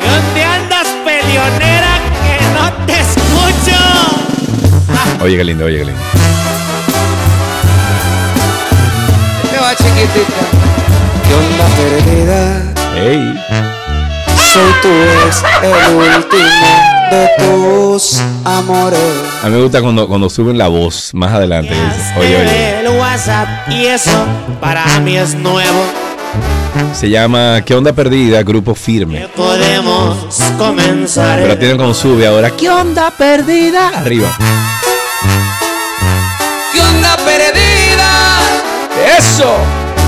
¿Y dónde andas, peleonera, que no te escucho? Oye, qué lindo, oye, qué lindo. Chiquitita. ¿Qué onda perdida? Ey. Soy tu ex, el último de tus amores. A mí me gusta cuando, cuando suben la voz más adelante. dice, Oye, oye. El WhatsApp y eso para mí es nuevo. Se llama ¿Qué onda perdida? Grupo firme. Podemos comenzar. Pero tienen como sube ahora. ¿Qué onda perdida? Arriba. ¿Qué onda perdida? ¡Eso!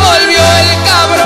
Volvió el.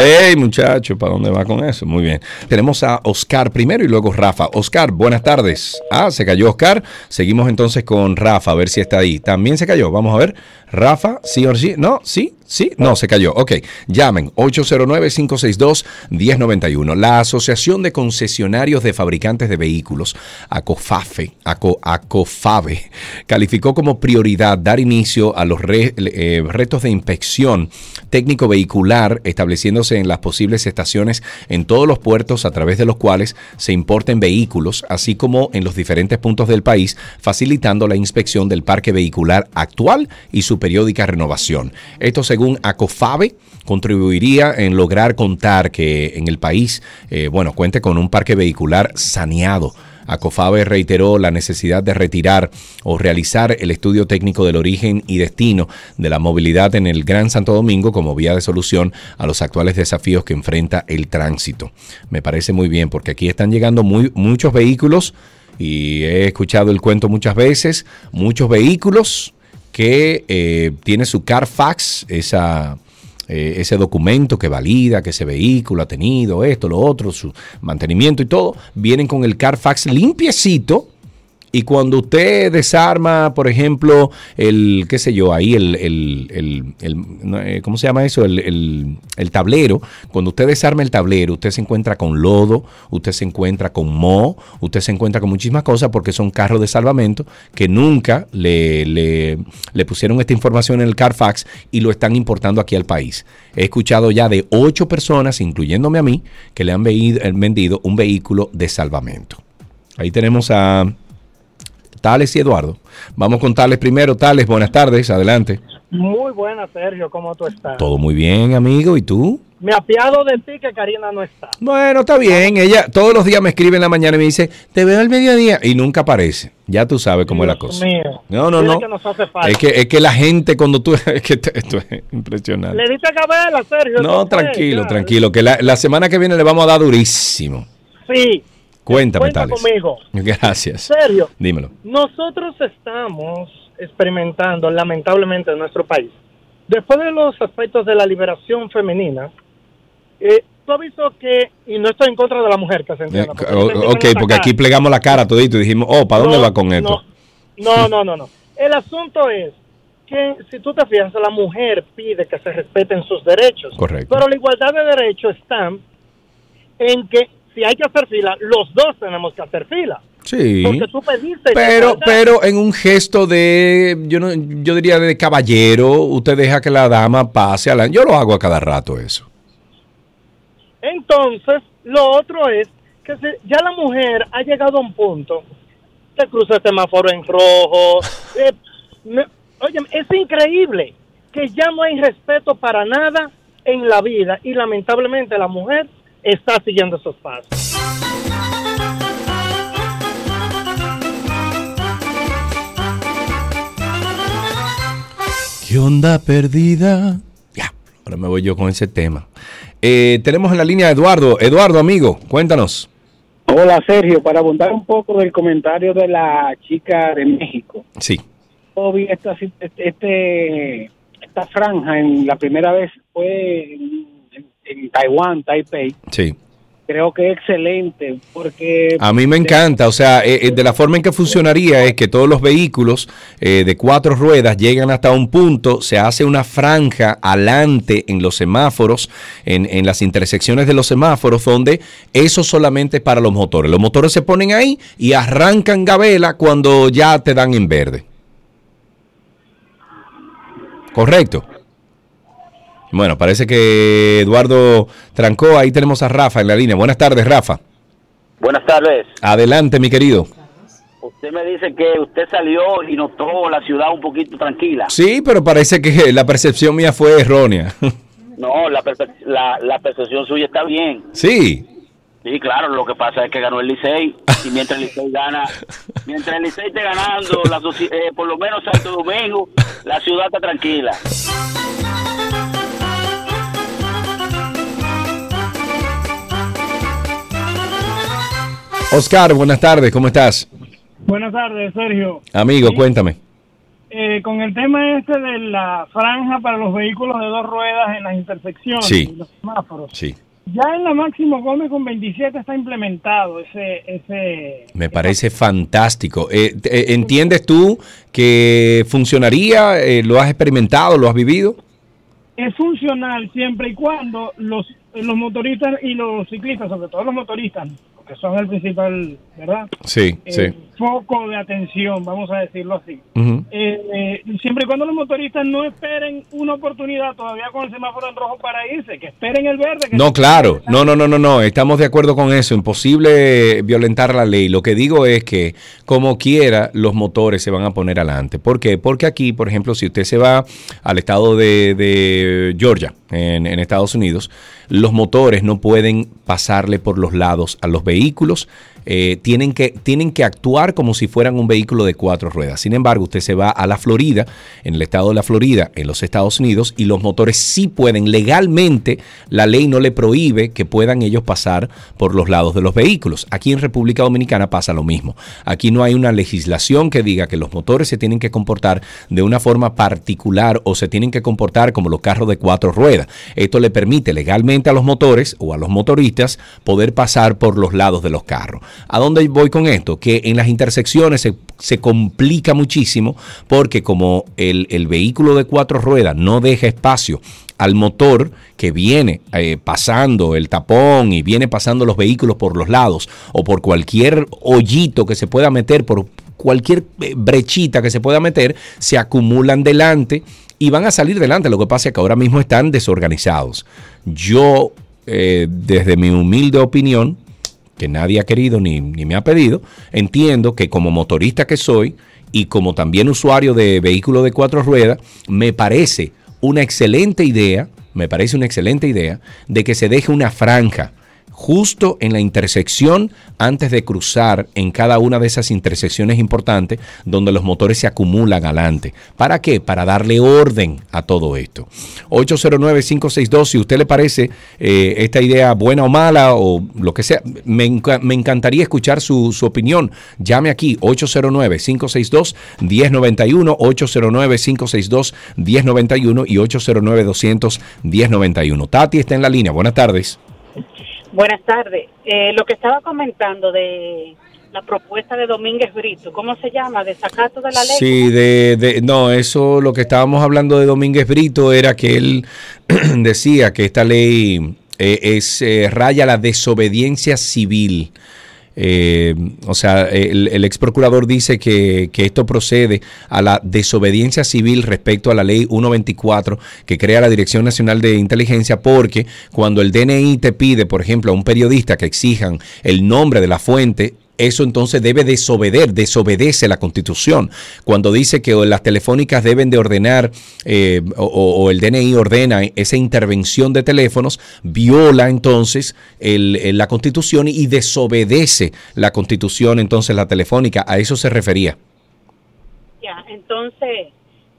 Hey, muchacho, ¿para dónde va con eso? Muy bien. Tenemos a Oscar primero y luego Rafa. Oscar, buenas tardes. Ah, se cayó Oscar. Seguimos entonces con Rafa, a ver si está ahí. También se cayó. Vamos a ver. Rafa, sí o sí. No, sí, sí. No, se cayó. Ok. Llamen 809-562-1091. La Asociación de Concesionarios de Fabricantes de Vehículos, ACOFAFE, ACO, ACOFAVE, calificó como prioridad dar inicio a los eh, retos de inspección técnico vehicular estableciéndose en las posibles estaciones en todos los puertos a través de los cuales se importen vehículos, así como en los diferentes puntos del país, facilitando la inspección del parque vehicular actual y su periódica renovación. Esto según ACOFABE contribuiría en lograr contar que en el país, eh, bueno, cuente con un parque vehicular saneado. Acofabe reiteró la necesidad de retirar o realizar el estudio técnico del origen y destino de la movilidad en el Gran Santo Domingo como vía de solución a los actuales desafíos que enfrenta el tránsito. Me parece muy bien porque aquí están llegando muy, muchos vehículos y he escuchado el cuento muchas veces, muchos vehículos que eh, tiene su Carfax, esa eh, ese documento que valida que ese vehículo ha tenido esto, lo otro, su mantenimiento y todo, vienen con el Carfax limpiecito. Y cuando usted desarma, por ejemplo, el, qué sé yo, ahí el, el, el- eh, ¿cómo se llama eso? El, tablero. Cuando usted desarma el tablero, usted se encuentra con lodo, usted se encuentra con moho, usted se encuentra con muchísimas cosas porque son carros de salvamento que nunca le, le, pusieron esta información en el Carfax y lo están importando aquí al país. He escuchado ya de ocho personas, incluyéndome a mí, que le han eh, vendido un vehículo de salvamento. Ahí tenemos a Tales y Eduardo. Vamos con Tales primero. Tales, buenas tardes, adelante. Muy buena, Sergio, ¿cómo tú estás? Todo muy bien, amigo. ¿Y tú? Me apiado de ti que Karina no está. Bueno, está bien. Ella todos los días me escribe en la mañana y me dice, te veo al mediodía y nunca aparece. Ya tú sabes cómo es la cosa. mío. No, no, Dile no. que nos hace falta. Es que, es que la gente cuando tú... [laughs] Es que esto es impresionante. Le diste cabela, Sergio. No, tranquilo, tranquilo. Que la, la semana que viene le vamos a dar durísimo. Sí, Cuéntame, cuenta Tales. conmigo. Gracias. Sergio, Dímelo. nosotros estamos experimentando, lamentablemente, en nuestro país. Después de los aspectos de la liberación femenina, eh, tú has visto que, y no estoy en contra de la mujer, que se Eh, entienda. porque o- ok, porque cara. aquí plegamos la cara todito y dijimos, oh, ¿para dónde No, va con esto? No, no, no, no. El asunto es que, si tú te fijas, la mujer pide que se respeten sus derechos. Correcto. Pero la igualdad de derechos está en que si hay que hacer fila, los dos tenemos que hacer fila. Sí. Porque tú pediste Pero, pero en un gesto de, yo no, yo diría de caballero, usted deja que la dama pase adelante. Yo lo hago a cada rato eso. Entonces, lo otro es que si ya la mujer ha llegado a un punto que cruza el semáforo en rojo. [laughs] eh, me- oye, es increíble que ya no hay respeto para nada en la vida y lamentablemente la mujer está siguiendo esos pasos. ¿Qué onda perdida? Ya, ahora me voy yo con ese tema. Eh, tenemos en la línea a Eduardo. Eduardo, amigo, cuéntanos. Hola Sergio, para abundar un poco del comentario de la chica de México. Sí. Yo vi esta, este, esta franja en la primera vez fue en, en- Taiwán, Taipei. Sí. Creo que es excelente porque A mí me encanta, o sea, eh, eh, de la forma en que funcionaría es que todos los vehículos eh, de cuatro ruedas llegan hasta un punto, se hace una franja alante en los semáforos, en, en las intersecciones de los semáforos, donde eso solamente es para los motores. Los motores se ponen ahí y arrancan gabela cuando ya te dan en verde. Correcto. Bueno, parece que Eduardo trancó. Ahí tenemos a Rafa en la línea. Buenas tardes, Rafa. Buenas tardes. Adelante, mi querido. Usted me dice que usted salió y notó la ciudad un poquito tranquila. Sí, pero parece que [laughs] la percepción mía fue errónea. No, la, la, la percepción suya está bien. Sí. Sí, claro, lo que pasa es que ganó el Licey y mientras el Licey gana, [laughs] mientras el Licey esté ganando, la eh, por lo menos Santo Domingo, la ciudad está tranquila. Oscar, buenas tardes, ¿cómo estás? Buenas tardes, Sergio. Amigo, cuéntame. Eh, con el tema este de la franja para los vehículos de dos ruedas en las intersecciones Sí. y los semáforos, Sí. ya en la Máximo Gómez con 27 está implementado ese ese Me parece fantástico. Eh, eh, ¿Entiendes tú que funcionaría? Eh, ¿Lo has experimentado? ¿Lo has vivido? es funcional siempre y cuando los los motoristas y los ciclistas, sobre todo los motoristas, que son el principal, ¿verdad? Sí, Eh, sí. foco de atención, vamos a decirlo así. Eh, eh, siempre y cuando los motoristas no esperen una oportunidad todavía con el semáforo en rojo para irse, que esperen el verde. Que No, claro. No, no, no, no, no. Estamos de acuerdo con eso. Imposible violentar la ley. Lo que digo es que, como quiera, los motores se van a poner adelante. ¿Por qué? Porque aquí, por ejemplo, si usted se va al estado de, de Georgia, en, en Estados Unidos, los motores no pueden pasarle por los lados a los vehículos vehículos eh, tienen, que, tienen que actuar como si fueran un vehículo de cuatro ruedas. Sin embargo, usted se va a la Florida, en el estado de la Florida, en los Estados Unidos, y los motores sí pueden, legalmente, la ley no le prohíbe que puedan ellos pasar por los lados de los vehículos. Aquí en República Dominicana pasa lo mismo. Aquí no hay una legislación que diga que los motores se tienen que comportar de una forma particular o se tienen que comportar como los carros de cuatro ruedas. Esto le permite legalmente a los motores o a los motoristas poder pasar por los lados de los carros. ¿A dónde voy con esto? Que en las intersecciones se, se complica muchísimo porque como el, el vehículo de cuatro ruedas no deja espacio al motor que viene eh, pasando el tapón y viene pasando los vehículos por los lados o por cualquier hoyito que se pueda meter, por cualquier eh, brechita que se pueda meter, se acumulan delante y van a salir delante. Lo que pasa es que ahora mismo están desorganizados. Yo, eh, desde mi humilde opinión, que nadie ha querido ni, ni me ha pedido, entiendo que como motorista que soy y como también usuario de vehículo de cuatro ruedas, me parece una excelente idea, me parece una excelente idea de que se deje una franja justo en la intersección antes de cruzar en cada una de esas intersecciones importantes donde los motores se acumulan adelante. ¿Para qué? Para darle orden a todo esto. 809-562, si a usted le parece eh, esta idea buena o mala o lo que sea, me, me encantaría escuchar su, su opinión. Llame aquí 809-562-1091, 809-562-1091 y 809-200-1091. Tati está en la línea. Buenas tardes. Buenas tardes. Eh, lo que estaba comentando de la propuesta de Domínguez Brito, ¿cómo se llama? Desacato de la ley. Sí, de, de- no, eso lo que estábamos hablando de Domínguez Brito era que él [clears throat] decía que esta ley eh, es eh, raya la desobediencia civil. Eh, o sea, el, el ex procurador dice que, que esto procede a la desobediencia civil respecto a la ley 124 que crea la Dirección Nacional de Inteligencia porque cuando el DNI te pide, por ejemplo, a un periodista que exijan el nombre de la fuente, eso entonces debe desobedecer, desobedece la constitución. Cuando dice que las telefónicas deben de ordenar eh, o, o el DNI ordena esa intervención de teléfonos, viola entonces el- el- la constitución y desobedece la constitución entonces la telefónica. A eso se refería. Ya, entonces,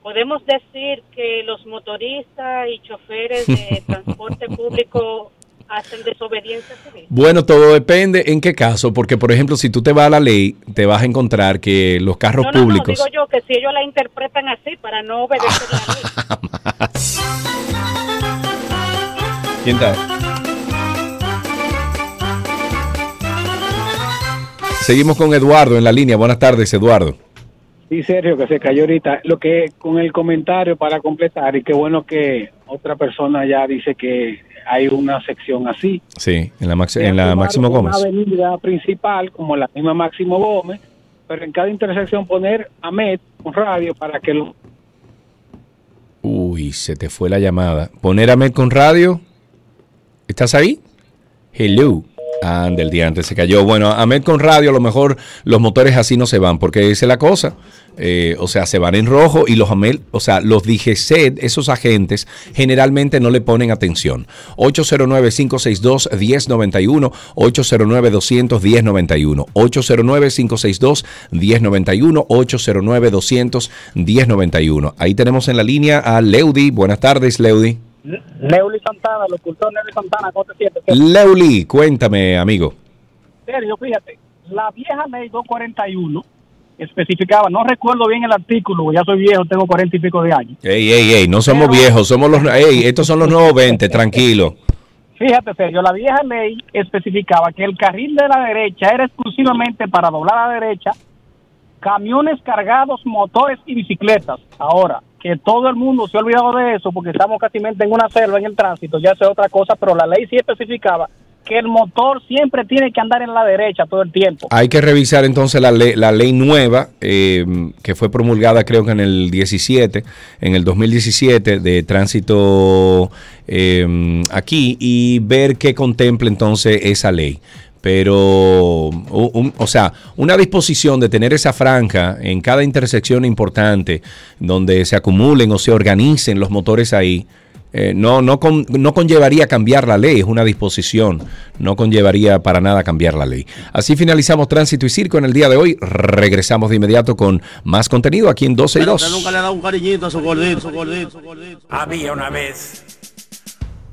podemos decir que los motoristas y choferes de [laughs] transporte público hacen desobediencia civil. Bueno, todo depende en qué caso, porque por ejemplo, si tú te vas a la ley, te vas a encontrar que los carros no, no, públicos... no, digo yo que si ellos la interpretan así para no obedecer la ley. [laughs] ¿Quién está? Seguimos con Eduardo en la línea. Buenas tardes, Eduardo. Sí, Sergio, que se cayó ahorita. Lo que con el comentario para completar, y qué bueno que otra persona ya dice que hay una sección así. Sí, en la, Max- en la Máximo Una Gómez. avenida principal, como la misma Máximo Gómez, pero en cada intersección poner AMET con radio para que lo Uy, se te fue la llamada. Poner a Med con radio. ¿Estás ahí? Hello. Anda, el día antes se cayó. Bueno, a con radio, a lo mejor los motores así no se van, porque esa es la cosa. Eh, o sea, se van en rojo y los AMEL, o sea, los DGCED, esos agentes, generalmente no le ponen atención. 809-562-1091, 809-200-1091, 809-562-1091, 809-200-1091. Ahí tenemos en la línea a Leudi. Buenas tardes, Leudi. Neuli Santana, locutor Neuli Santana, ¿cómo te sientes? Leuli, cuéntame, amigo. Sergio, fíjate, la vieja ley 241 especificaba, no recuerdo bien el artículo, ya soy viejo, tengo cuarenta y pico de años. Ey, ey, ey, no somos viejos, somos los... Ey, estos son los nuevos 20, tranquilo. Fíjate, Sergio, la vieja ley especificaba que el carril de la derecha era exclusivamente para doblar a la derecha camiones cargados, motores y bicicletas. Ahora, que todo el mundo se ha olvidado de eso porque estamos casi en una selva en el tránsito, ya es otra cosa, pero la ley sí especificaba que el motor siempre tiene que andar en la derecha todo el tiempo. Hay que revisar entonces la ley, la ley nueva eh, que fue promulgada creo que en el 17, en el 2017 de tránsito eh, aquí y ver qué contempla entonces esa ley. Pero, u- un- o sea, una disposición de tener esa franja en cada intersección importante donde se acumulen o se organicen los motores ahí, eh, no, no, con- no conllevaría cambiar la ley, es una disposición, no conllevaría para nada cambiar la ley. Así finalizamos Tránsito y Circo en el día de hoy. Regresamos de inmediato con más contenido aquí en 12 y 2. Usted nunca le ha dado un cariñito a su gordito, su gordito, su gordito. Había una vez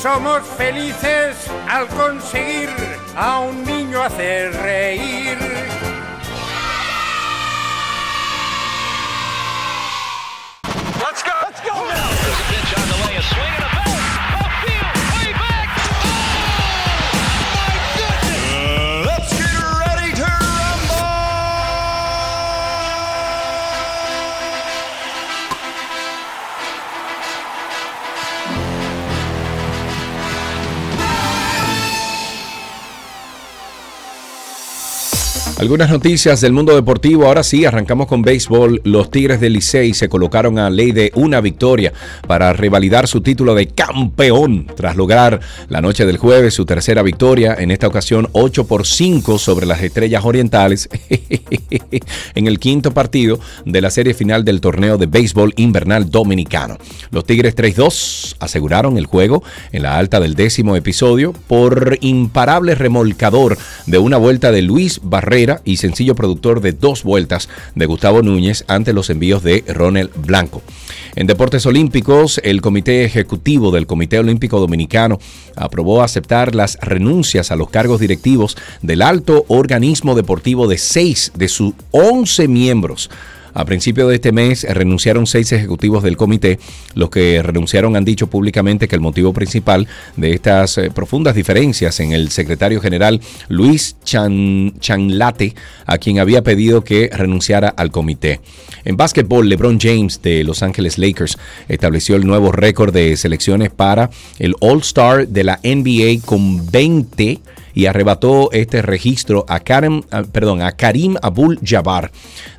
Somos felices al conseguir a un niño hacer reír. Algunas noticias del mundo deportivo. Ahora sí, arrancamos con béisbol. Los Tigres del Licey se colocaron a ley de una victoria para revalidar su título de campeón tras lograr la noche del jueves su tercera victoria, en esta ocasión 8 por 5 sobre las Estrellas Orientales [laughs] en el quinto partido de la serie final del torneo de béisbol invernal dominicano. Los Tigres 3-2 aseguraron el juego en la alta del décimo episodio por imparable remolcador de una vuelta de Luis Barrera y sencillo productor de dos vueltas de Gustavo Núñez ante los envíos de Ronald Blanco. En deportes olímpicos, el Comité Ejecutivo del Comité Olímpico Dominicano aprobó aceptar las renuncias a los cargos directivos del alto organismo deportivo de seis de sus 11 miembros. A principio de este mes renunciaron seis ejecutivos del comité. Los que renunciaron han dicho públicamente que el motivo principal de estas eh, profundas diferencias en el secretario general Luis Chan, Chanlate, a quien había pedido que renunciara al comité. En básquetbol, LeBron James de Los Ángeles Lakers estableció el nuevo récord de selecciones para el All-Star de la NBA con 20 y arrebató este registro a Karim, a- perdón, a Karim Abul-Jabbar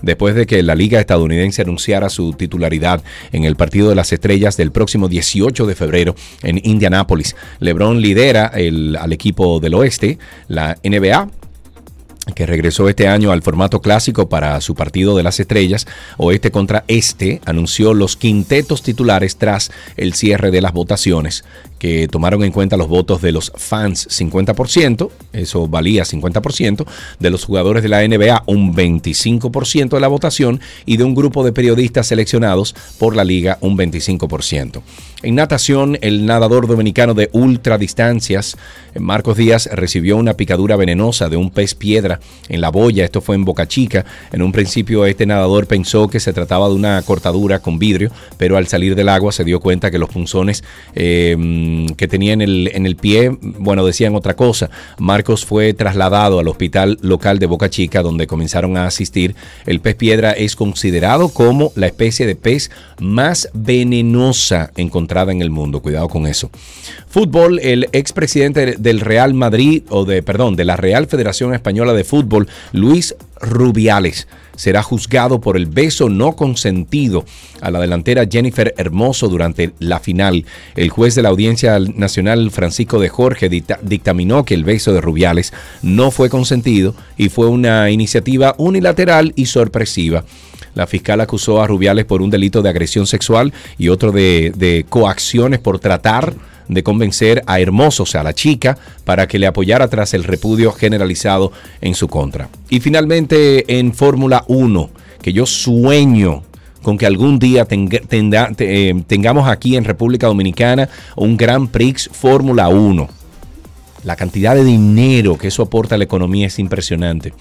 después de que la liga estadounidense anunciara su titularidad en el partido de las estrellas del próximo 18 de febrero en Indianápolis. LeBron lidera el- al equipo del oeste, la NBA, que regresó este año al formato clásico para su partido de las estrellas, oeste contra este, anunció los quintetos titulares tras el cierre de las votaciones, que tomaron en cuenta los votos de los fans 50%, eso valía 50%, de los jugadores de la NBA un 25% de la votación y de un grupo de periodistas seleccionados por la liga un 25%. En natación, el nadador dominicano de ultradistancias, Marcos Díaz, recibió una picadura venenosa de un pez piedra en la boya. Esto fue en Boca Chica. En un principio, este nadador pensó que se trataba de una cortadura con vidrio, pero al salir del agua se dio cuenta que los punzones eh, que tenía en el, en el pie, bueno, decían otra cosa. Marcos fue trasladado al hospital local de Boca Chica, donde comenzaron a asistir. El pez piedra es considerado como la especie de pez más venenosa encontrada en el mundo. Cuidado con eso. Fútbol, el expresidente del Real Madrid, o de, perdón, de la Real Federación Española de Fútbol, Luis Rubiales, será juzgado por el beso no consentido a la delantera Jennifer Hermoso durante la final. El juez de la Audiencia Nacional Francisco de Jorge dicta- dictaminó que el beso de Rubiales no fue consentido y fue una iniciativa unilateral y sorpresiva. La fiscal acusó a Rubiales por un delito de agresión sexual y otro de, de coacciones por tratar de convencer a Hermoso, o sea, a la chica, para que le apoyara tras el repudio generalizado en su contra. Y finalmente en Fórmula 1, que yo sueño con que algún día eh, tengamos aquí en República Dominicana un Grand Prix Fórmula 1. La cantidad de dinero que eso aporta a la economía es impresionante.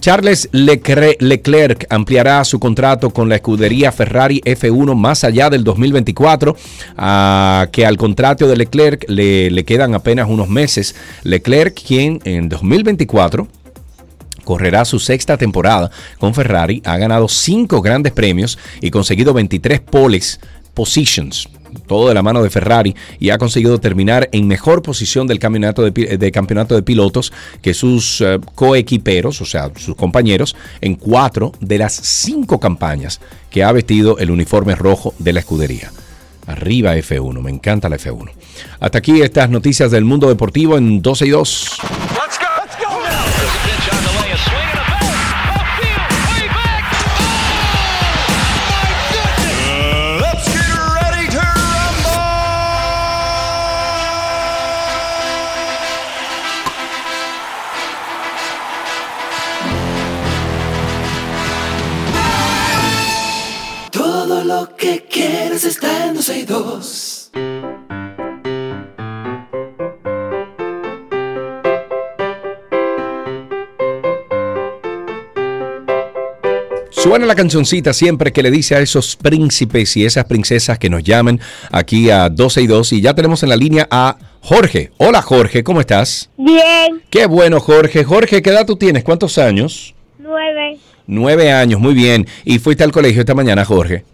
Charles Leclerc ampliará su contrato con la escudería Ferrari F1 más allá del 2024, ah, que al contrato de Leclerc le, le quedan apenas unos meses. Leclerc, quien en 2024 correrá su sexta temporada con Ferrari, ha ganado cinco grandes premios y conseguido 23 poles positions, todo de la mano de Ferrari, y ha conseguido terminar en mejor posición del campeonato de, de campeonato de pilotos que sus eh, coequiperos, o sea, sus compañeros, en cuatro de las cinco campañas que ha vestido el uniforme rojo de la escudería. Arriba F1, me encanta la F1. Hasta aquí estas noticias del mundo deportivo en 12 y 2. Está en 12 y 2. Suena la cancioncita siempre que le dice a esos príncipes y esas princesas que nos llamen aquí a 12 y 2 y ya tenemos en la línea a Jorge. Hola Jorge, ¿cómo estás? Bien, Qué bueno Jorge. Jorge, ¿qué edad tú tienes? ¿Cuántos años? nueve. Nueve años, muy bien. ¿Y fuiste al colegio esta mañana, Jorge?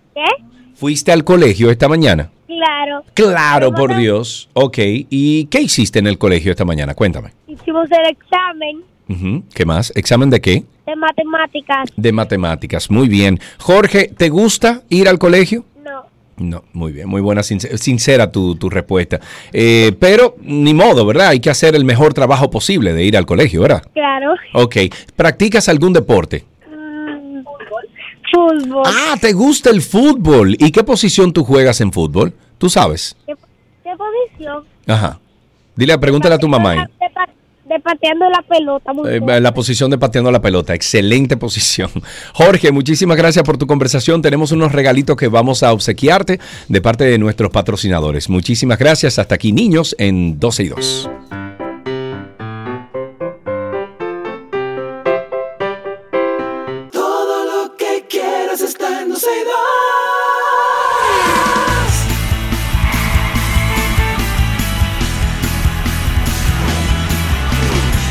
¿Fuiste al colegio esta mañana? Claro. Claro, por Dios. Ok, ¿y qué hiciste en el colegio esta mañana? Cuéntame. Hicimos el examen. ¿Qué más? ¿Examen de qué? De matemáticas. De matemáticas. Muy bien. Jorge, ¿te gusta ir al colegio? No. No, muy bien, muy buena, sincer- sincera tu, tu respuesta. Eh, pero ni modo, ¿verdad? Hay que hacer el mejor trabajo posible de ir al colegio, ¿verdad? Claro. Ok. ¿Practicas algún deporte? Fútbol. Ah, ¿te gusta el fútbol? ¿Y qué posición tú juegas en fútbol? ¿Tú sabes? ¿Qué, qué posición? Ajá. Dile, pregúntale a tu mamá. ahí. De, pa- de pateando la pelota. Muy Eh, bien. la posición de pateando la pelota, excelente [laughs] posición. Jorge, muchísimas gracias por tu conversación. Tenemos unos regalitos que vamos a obsequiarte de parte de nuestros patrocinadores. Muchísimas gracias. Hasta aquí, niños, en 12 y 2.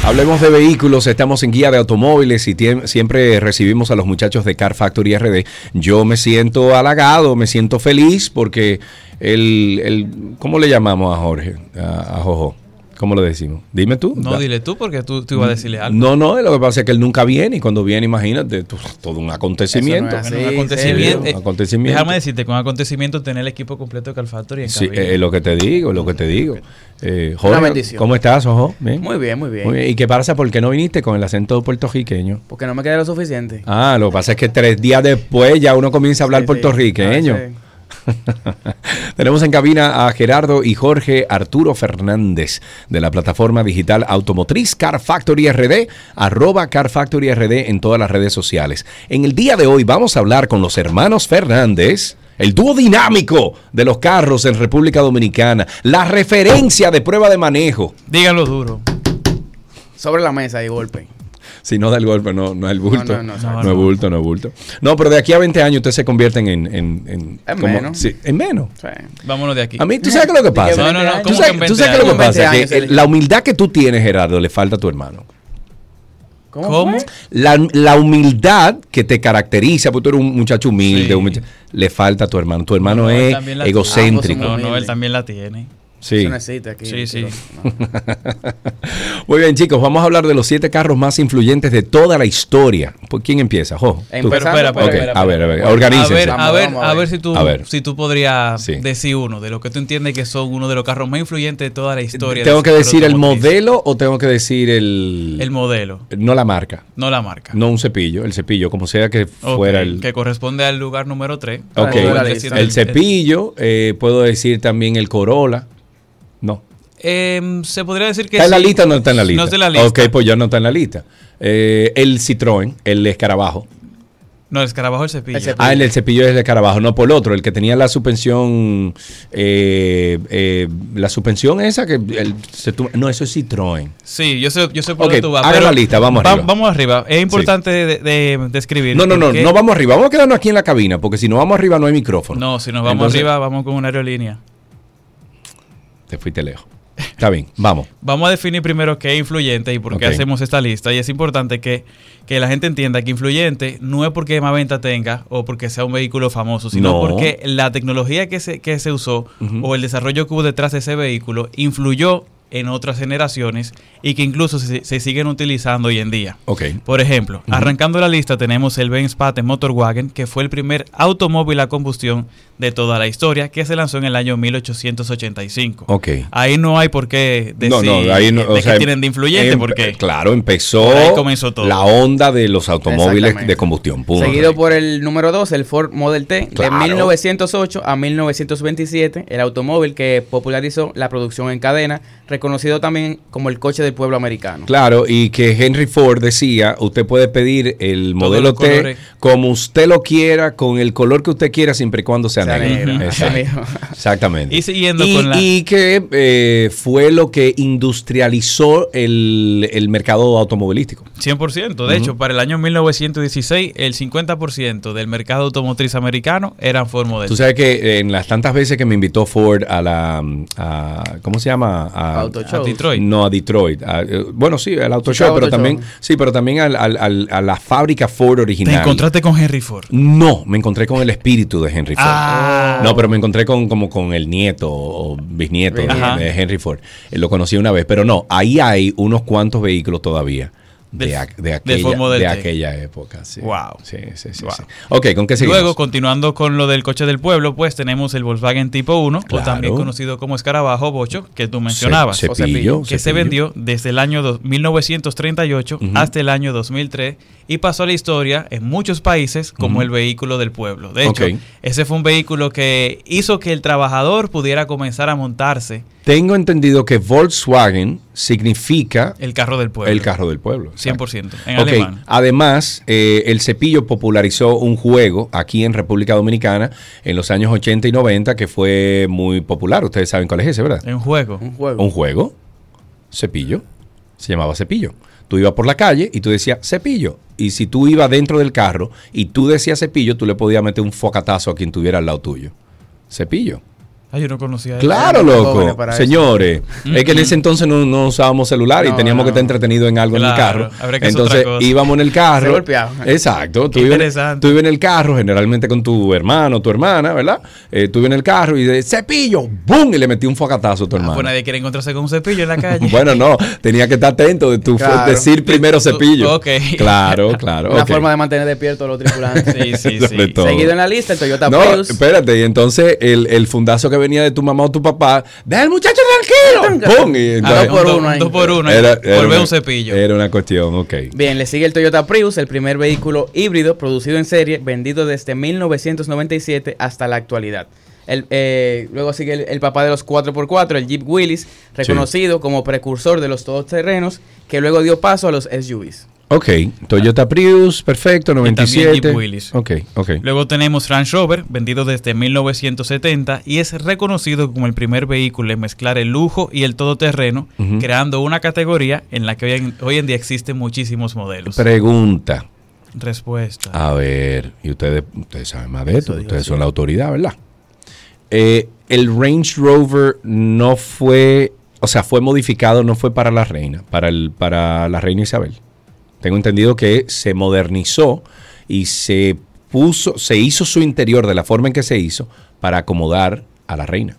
Hablemos de vehículos, estamos en guía de automóviles y siempre recibimos a los muchachos de Car Factory RD. Yo me siento halagado, me siento feliz porque el, el ¿cómo le llamamos a Jorge? A Jojo. ¿Cómo lo decimos? Dime tú. No, Da- dile tú porque tú, tú ibas a decirle algo. No, no, lo que pasa es que él nunca viene y cuando viene, imagínate, tú- todo un acontecimiento. Bueno, un acontecimiento. Sí, un acontecimiento. Déjame decirte, con acontecimiento tener el equipo completo de Car Factory en Sí, es lo que te digo, es lo que te digo. Eh, Una Jorge, bendición. ¿cómo estás, Ojo? ¿Bien? Muy bien, muy bien. ¿Y qué pasa? ¿Por qué no viniste con el acento puertorriqueño? Porque no me queda lo suficiente. Ah, lo que pasa es que tres días después ya uno comienza a hablar Sí, sí. puertorriqueño. Ah, sí. [laughs] Tenemos en cabina a Gerardo y Jorge Arturo Fernández de la plataforma digital automotriz Car Factory RD, arroba Car Factory RD en todas las redes sociales. En el día de hoy vamos a hablar con los hermanos Fernández, el dúo dinámico de los carros en República Dominicana, la referencia de prueba de manejo. Díganlo duro. Sobre la mesa y golpe. Si no da el golpe, no, no es el bulto. No, no, no, no, no. es bulto, no es bulto. No, pero de aquí a 20 años ustedes se convierten en... En, en, En como- menos. sí, en menos. Vámonos de aquí. A mí, ¿tú sabes qué es lo que pasa? No, no, no. ¿Tú ¿cómo sabes, que tú 20 sabes qué es lo que pasa? 20 Que la humildad que tú tienes, Gerardo, le falta a tu hermano. ¿Cómo? La, la humildad que te caracteriza, porque tú eres un muchacho humilde, le falta a tu hermano. Tu hermano No, es egocéntrico. tiene. No, no, él también la tiene. Sí. Eso no existe aquí. Sí, sí. [laughs] Muy bien, chicos, vamos a hablar de los siete carros más influyentes de toda la historia. ¿Por quién empieza? Jo, tú. Pero espera, espera, espera, A ver, a espera. ver, organícense. A ver, a ver, a ver si tú, A ver. si tú podrías Sí. decir uno de lo que tú entiendes que son uno de los carros más influyentes de toda la historia. ¿Tengo que decir el modelo o tengo que decir el... El modelo, No la marca. no la marca. No un cepillo, el cepillo, como sea que fuera el... Que corresponde al lugar número 3. Ok, el cepillo, eh, puedo decir también el Corolla. No. Em, se podría decir que ¿Está en la sí. lista o no está en la lista? No está en la lista. Ok, pues ya no está en la lista. Eh, el Citroën, el escarabajo. No, el escarabajo el cepillo. Ah, el, el cepillo es el escarabajo, no por el otro, el que tenía la suspensión, eh, eh, la suspensión esa que el- se tu- no, eso es Citroën. Sí, yo sé, yo sé por dónde tú vas. haga pero la lista, vamos va- arriba. Vamos arriba. Es importante de, de-. No, no, no, no vamos arriba, vamos a quedarnos aquí en la cabina, porque si no vamos arriba no hay micrófono. No, si nos vamos Entonces, arriba, vamos con una aerolínea. Te fuiste lejos. Está bien, vamos. [laughs] Vamos a definir primero qué es influyente y por qué hacemos esta lista. Y es importante que, que la gente entienda que influyente no es porque más venta tenga o porque sea un vehículo famoso, sino No. porque la tecnología que se, que se usó o el desarrollo que hubo detrás de ese vehículo influyó en otras generaciones y que incluso se, se siguen utilizando hoy en día. Ok. Por ejemplo, arrancando la lista tenemos el Benz Patent Motorwagen, que fue el primer automóvil a combustión de toda la historia, que se lanzó en el año 1885. Ok. Ahí no hay por qué decir No, no, ahí no, de o qué sea, tienen de influyente, porque Claro, empezó, Por ahí comenzó todo. la onda de los automóviles de combustión. punto. Seguido por el número 2, el Ford Model T, Claro. de 1908 a 1927, el automóvil que popularizó la producción en cadena, reconocido también como el coche del pueblo americano. Claro, y que Henry Ford decía, usted puede pedir el Todos modelo T colores. como usted lo quiera, con el color que usted quiera, siempre y cuando sea, Exactamente. Y siguiendo y, con la- y que eh, fue lo que industrializó el, el mercado automovilístico. 100%. De hecho, para el año 1916, el 50% del mercado automotriz americano eran Ford Model. Tú sabes que en las tantas veces que me invitó Ford a la, a- ¿cómo se llama? A, Auto Show. A Detroit. No, a Detroit. A, eh, bueno, sí, al Auto Show, pero Auto también, Show. sí, pero también al- al- al- a la fábrica Ford Te original. encontraste con Henry Ford. No, me encontré con el espíritu de Henry Ford. Ah. No, pero me encontré con como con el nieto o bisnieto de, Ajá. de Henry Ford. Eh, Lo conocí una vez, pero no, ahí hay unos cuantos vehículos todavía De, de aquella, de aquella época, sí. Wow. Sí, sí, sí, Wow. sí. Ok, ¿con qué seguimos? Luego, continuando con lo del coche del pueblo, pues tenemos el Volkswagen Tipo 1, Claro. o también conocido como escarabajo bocho, que tú mencionabas. Ce- o cepillo, que se cepillo. vendió desde el año dos- 1938 Ujú. hasta el año 2003 y pasó a la historia en muchos países como el vehículo del pueblo. De hecho, ese fue un vehículo que hizo que el trabajador pudiera comenzar a montarse Tengo entendido que Volkswagen significa el carro del pueblo. el carro del pueblo. exacto. 100%, en alemán. Además, eh, el cepillo popularizó un juego aquí en República Dominicana en los años 80 y 90 que fue muy popular. Ustedes saben cuál es ese, ¿verdad? Un juego. Un juego. Un juego, cepillo, se llamaba cepillo. Tú ibas por la calle y tú decías cepillo. Y si tú ibas dentro del carro y tú decías cepillo, tú le podías meter un focatazo a quien tuviera al lado tuyo. Cepillo. Ah, yo no conocía. Claro, loco. eso. Señores, es que en ese entonces no, no usábamos celular y teníamos no. que estar entretenidos en algo en el carro. que Entonces otra cosa. íbamos en el Se carro. golpeaban. Exacto. Tú Qué ibas, interesante. tú ibas en el carro, generalmente con tu hermano, tu hermana, ¿verdad? Eh, tú ibas en el carro y de cepillo, ¡bum! Y le metí un focatazo a tu Ah, hermano. pues nadie quiere encontrarse con un cepillo en la calle. [laughs] Bueno, no, tenía que estar atento de tu Claro. decir primero Tú- cepillo. ok. Claro, [laughs] claro. Una forma de mantener despiertos a los tripulantes. Sí, sí, [laughs] sí. Seguido en la lista, el Toyota No, Prius. espérate, y entonces el, el fundazo que venía de tu mamá o tu papá, deja al muchacho tranquilo. ¡Pum! Y Ah, entonces- dos por un- uno ahí. Dos por uno. Era- Volver una- un cepillo. Era una cuestión, ok. Bien, le sigue el Toyota Prius, el primer vehículo híbrido producido en serie, vendido desde 1997 hasta la actualidad. El, eh, luego sigue el, el papá de los 4x4, el Jeep Willys, reconocido como precursor de los todoterrenos, que luego dio paso a los SUVs. Ok, Toyota Prius, perfecto, también 97. Jeep Willys. Ok, ok. Luego tenemos Range Rover, vendido desde 1970 y es reconocido como el primer vehículo en mezclar el lujo y el todoterreno, creando una categoría en la que hoy en, hoy en día existen muchísimos modelos. Pregunta. Respuesta. A ver, y ustedes, ustedes saben más de esto, digo, ustedes sí. son la autoridad, ¿verdad? Eh, el Range Rover no fue, o sea, fue modificado, no fue para la reina, para, el, para la reina Isabel. Tengo entendido que se modernizó y se puso, se hizo su interior de la forma en que se hizo para acomodar a la reina.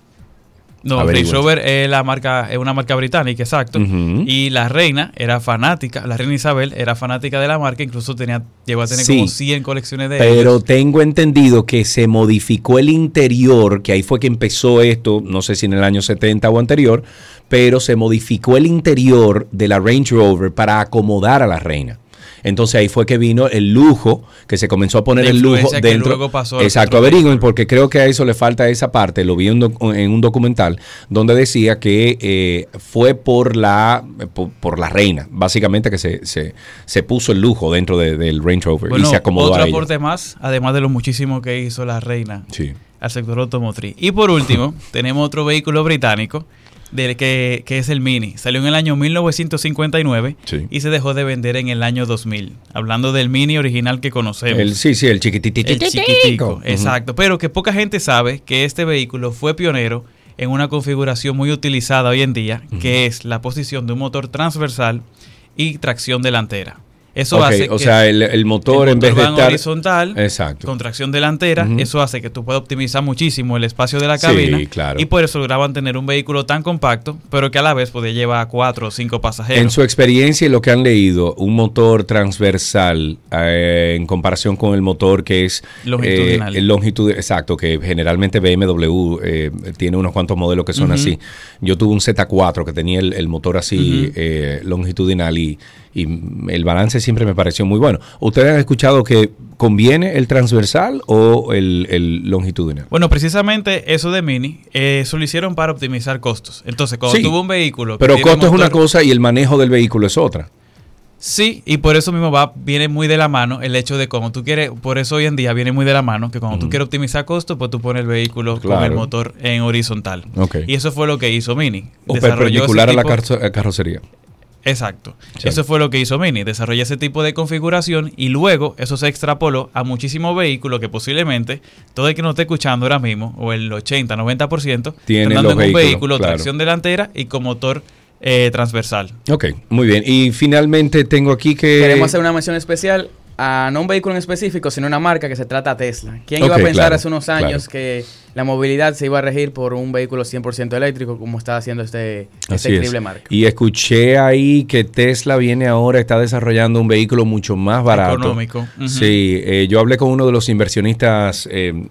No, Range. Rover es, la marca, es una marca británica, exacto. Y la reina era fanática, la reina Isabel era fanática de la marca, incluso tenía, llegó a tener Sí. como 100 colecciones de Pero ellos. tengo entendido que se modificó el interior, que ahí fue que empezó esto, no sé si en el año 70 o anterior, pero se modificó el interior de la Range Rover para acomodar a la reina. Entonces ahí fue que vino el lujo, que se comenzó a poner el lujo que dentro. luego pasó Exacto, averigüen, porque creo que a eso le falta esa parte. Lo vi en, un documental donde decía que eh, fue por la, por, por la reina, básicamente que se, se, se puso el lujo dentro de- del Range Rover Bueno, y se acomodó otro a ella. aporte más, además de lo muchísimo que hizo la reina Sí. al sector automotriz. Y por último, [laughs] tenemos otro vehículo británico del que, que es el Mini. Salió en el año 1959 Sí. y se dejó de vender en el año 2000. Hablando del Mini original que conocemos. El, sí, sí, el chiquititito. El chiquitico, exacto. Pero que poca gente sabe que este vehículo fue pionero en una configuración muy utilizada hoy en día, que es la posición de un motor transversal y tracción delantera. Eso hace o que sea, el, el motor, el en vez de estar horizontal, Exacto. con tracción delantera, eso hace que tú puedas optimizar muchísimo el espacio de la Sí, cabina claro. y por eso lograban tener un vehículo tan compacto, pero que a la vez podía llevar a cuatro o cinco pasajeros. En su experiencia y lo que han leído, un motor transversal eh, en comparación con el motor que es Longitudinal. eh, el longitud, exacto, que generalmente BMW eh, tiene unos cuantos modelos que son así. Yo tuve un Z4 que tenía el, el motor así eh, longitudinal y, y el balance siempre me pareció muy bueno. ¿Ustedes han escuchado que conviene el transversal o el, el longitudinal? Bueno, precisamente eso de Mini, eh, eso lo hicieron para optimizar costos. Entonces, cuando Sí, tuvo un vehículo... Pero costo es una cosa y el manejo del vehículo es otra. Sí, y por eso mismo va, viene muy de la mano el hecho de cuando tú quieres, por eso hoy en día viene muy de la mano que cuando tú quieres optimizar costos, pues tú pones el vehículo con el motor en horizontal. Ok. Y eso fue lo que hizo Mini. O perpendicular a la carrocería. Exacto. Sí. Eso fue lo que hizo Mini, desarrolló ese tipo de configuración y luego eso se extrapoló a muchísimos vehículos que posiblemente todo el que nos esté escuchando ahora mismo, o el 80-90%, Tiene están dando los en un vehículo claro. tracción delantera y con motor eh, transversal. Ok, muy bien. Y finalmente tengo aquí que... Queremos hacer una mención especial a no un vehículo en específico, sino una marca que se trata Tesla. ¿Quién iba a pensar claro, hace unos años que la movilidad se iba a regir por un vehículo 100% eléctrico como está haciendo este, este es. increíble marca? Y escuché ahí que Tesla viene ahora, está desarrollando un vehículo mucho más barato. Económico. Sí, eh, yo hablé con uno de los inversionistas eh,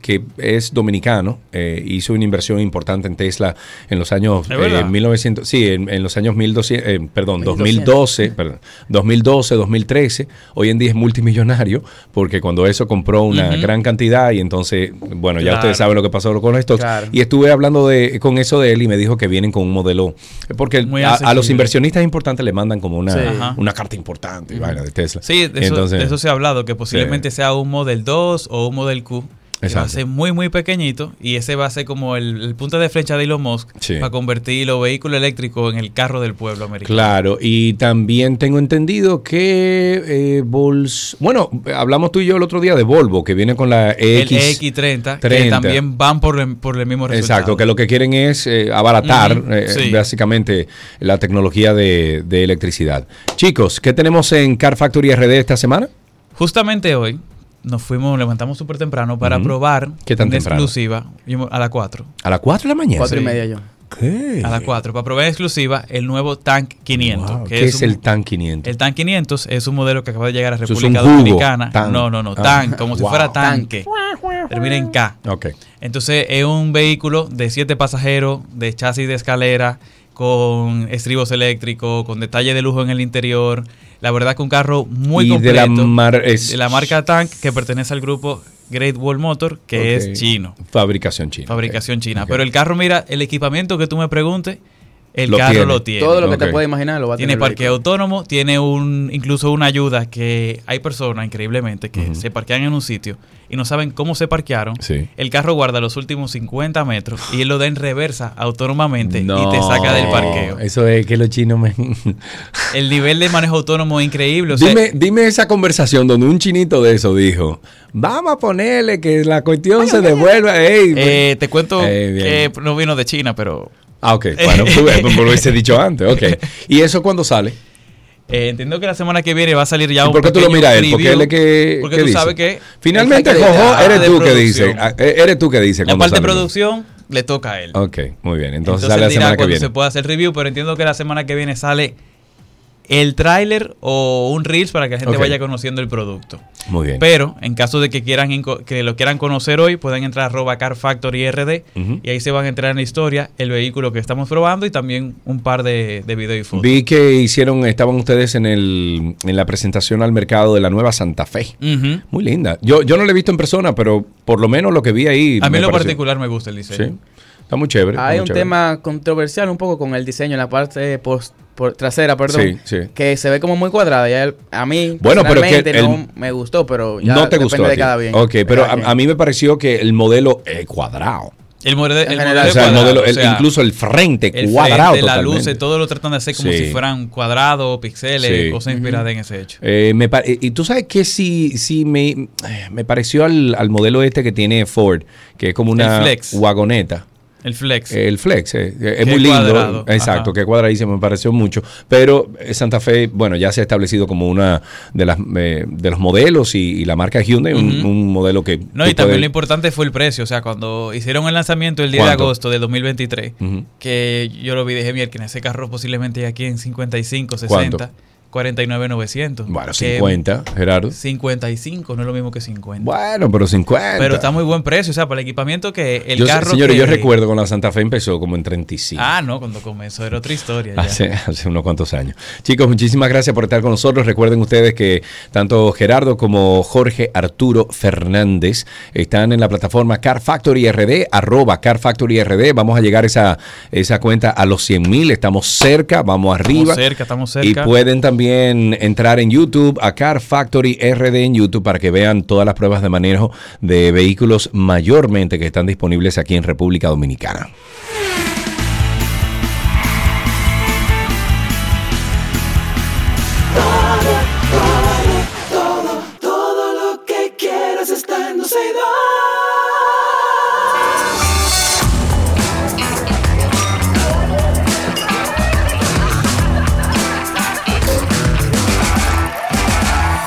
que es dominicano, eh, hizo una inversión importante en Tesla en los años ¿Es verdad? eh, 1900, sí, en, en los años 1200, eh, perdón, 1200. 2012, perdón, 2012, 2013. Hoy en día es multimillonario porque cuando eso compró una gran cantidad y entonces, bueno, ya Claro. Ustedes saben lo que pasó con esto. Claro. Y estuve hablando de, con eso de él y me dijo que vienen con un modelo. Porque a, a los inversionistas importantes le mandan como una, Sí. Una carta importante y vaina de Tesla. Sí, de eso, Entonces, de eso se ha hablado, que posiblemente sea un Model 2 o un Model Q. Que va a Exacto. ser muy, muy pequeñito y ese va a ser como el, el punto de flecha de Elon Musk Sí. para convertir los vehículos eléctricos en el carro del pueblo americano. Claro, y también tengo entendido que eh, Vols- bueno, hablamos tú y yo el otro día de Volvo, que viene con la El X. X30, que 30. también van por, el- por el mismo resultado. Exacto, que lo que quieren es eh, abaratar eh, sí. básicamente la tecnología de, de electricidad. Chicos, ¿qué tenemos en Car Factory RD esta semana? Justamente hoy nos fuimos, levantamos súper temprano para probar ¿Qué tan en temprano? exclusiva a las 4. ¿A las 4 de la mañana? Cuatro y Sí. media yo. ¿Qué? A las 4, para probar en exclusiva el nuevo Tank 500. Wow, que ¿Qué es, un- el TAN 500? El TAN 500 es un modelo que acaba de llegar a es República un Dominicana. tan. No, no, no, Ah. TAN, como si Wow. fuera tanque. Termina en K. Ok. Entonces es un vehículo de 7 pasajeros, de chasis de escalera, con estribos eléctricos, con detalle de lujo en el interior. La verdad que un carro muy Y de completo. la mar- es- de la marca Tank que pertenece al grupo Great Wall Motor, que es chino. Fabricación china. Fabricación china. Pero el carro, mira, el equipamiento que tú me preguntes, el Lo carro tiene. lo tiene. Todo lo que te puedes imaginar lo va a Tiene tener. el parqueo autónomo, tiene un incluso una ayuda que hay personas, increíblemente, que se parquean en un sitio y no saben cómo se parquearon. Sí. El carro guarda los últimos 50 metros y él lo da en reversa autónomamente y No, te saca del parqueo. Eso es que los chinos me... [laughs] El nivel de manejo autónomo es increíble. O sea, dime, dime esa conversación donde un chinito de eso dijo, vamos a ponerle que la cuestión se devuelva. Ey, eh, te cuento Eh, que no vino de China, pero Ah, ok. Bueno, [laughs] pues, lo hubiese dicho antes. Ok. ¿Y eso cuándo sale? eh, entiendo que la semana que viene va a salir ya ¿Y un por qué tú lo miras él? Porque él es que. Porque ¿qué tú dice? sabes que Finalmente, Jojo, eres tú que dice. ah, eh, Eres tú que dice. La parte de producción le toca a él. Ok, muy bien. Entonces, Entonces, sale la dirá semana que viene. se pueda hacer review, pero entiendo que la semana que viene sale el tráiler o un reels para que la gente vaya conociendo el producto. Muy bien. Pero en caso de que quieran que lo quieran conocer hoy, pueden entrar a arroba Car Factory RD y ahí se van a entrar en la historia, el vehículo que estamos probando y también un par de, de videos y fotos. Vi que hicieron, estaban ustedes en el en la presentación al mercado de la nueva Santa Fe. Muy linda. Yo, yo no la he visto en persona, pero por lo menos lo que vi ahí. A mí lo pareció- particular me gusta el diseño. Sí. Está muy chévere. Hay muy un chévere. tema controversial un poco con el diseño en la parte post- por- trasera, perdón, Sí, sí. que se ve como muy cuadrada. Y a, él- a mí, Bueno, pero que el- no me gustó, pero ya no te depende gustó. de cada bien. Ok, de pero a, a mí me pareció que el modelo es cuadrado. El, modelo, el modelo O sea, el modelo, o sea, incluso el frente el cuadrado. frente, la luz, todo lo tratan de hacer como Sí. si fueran cuadrados, pixeles, Sí. cosas inspiradas en ese hecho. Eh, me y tú sabes que sí, sí me, eh, me pareció al, al modelo este que tiene Ford, que es como una wagoneta. El flex. El Flex, eh, es muy lindo. cuadrado, Exacto, ajá. que cuadradísimo, me pareció mucho. Pero eh, Santa Fe, bueno, ya se ha establecido como una de las eh, de los modelos y, y la marca Hyundai, un, Ujú. un modelo que. No, y también puedes- lo importante fue el precio. O sea, cuando hicieron el lanzamiento el día ¿Cuánto? de agosto de 2023, Ujú. que yo lo vi, dije, mierda, ese carro posiblemente aquí en 55, 60, ¿Cuánto? 49,900. Bueno, Que 50, Gerardo. 55, no es lo mismo que 50. Bueno, pero 50. Pero está muy buen precio, o sea, para el equipamiento que el Yo- carro. señores, que- yo recuerdo cuando la Santa Fe empezó como en 35. Ah, no, cuando comenzó era otra historia. ya. Hace, hace unos cuantos años. Chicos, muchísimas gracias por estar con nosotros. Recuerden ustedes que tanto Gerardo como Jorge Arturo Fernández están en la plataforma Car Factory RD, arroba Car Factory RD. Vamos a llegar esa, esa cuenta a los 100 mil. Estamos cerca, vamos arriba. Estamos cerca, estamos cerca. Y pueden también entrar en YouTube a Car Factory RD en YouTube para que vean todas las pruebas de manejo de vehículos mayormente que están disponibles aquí en República Dominicana.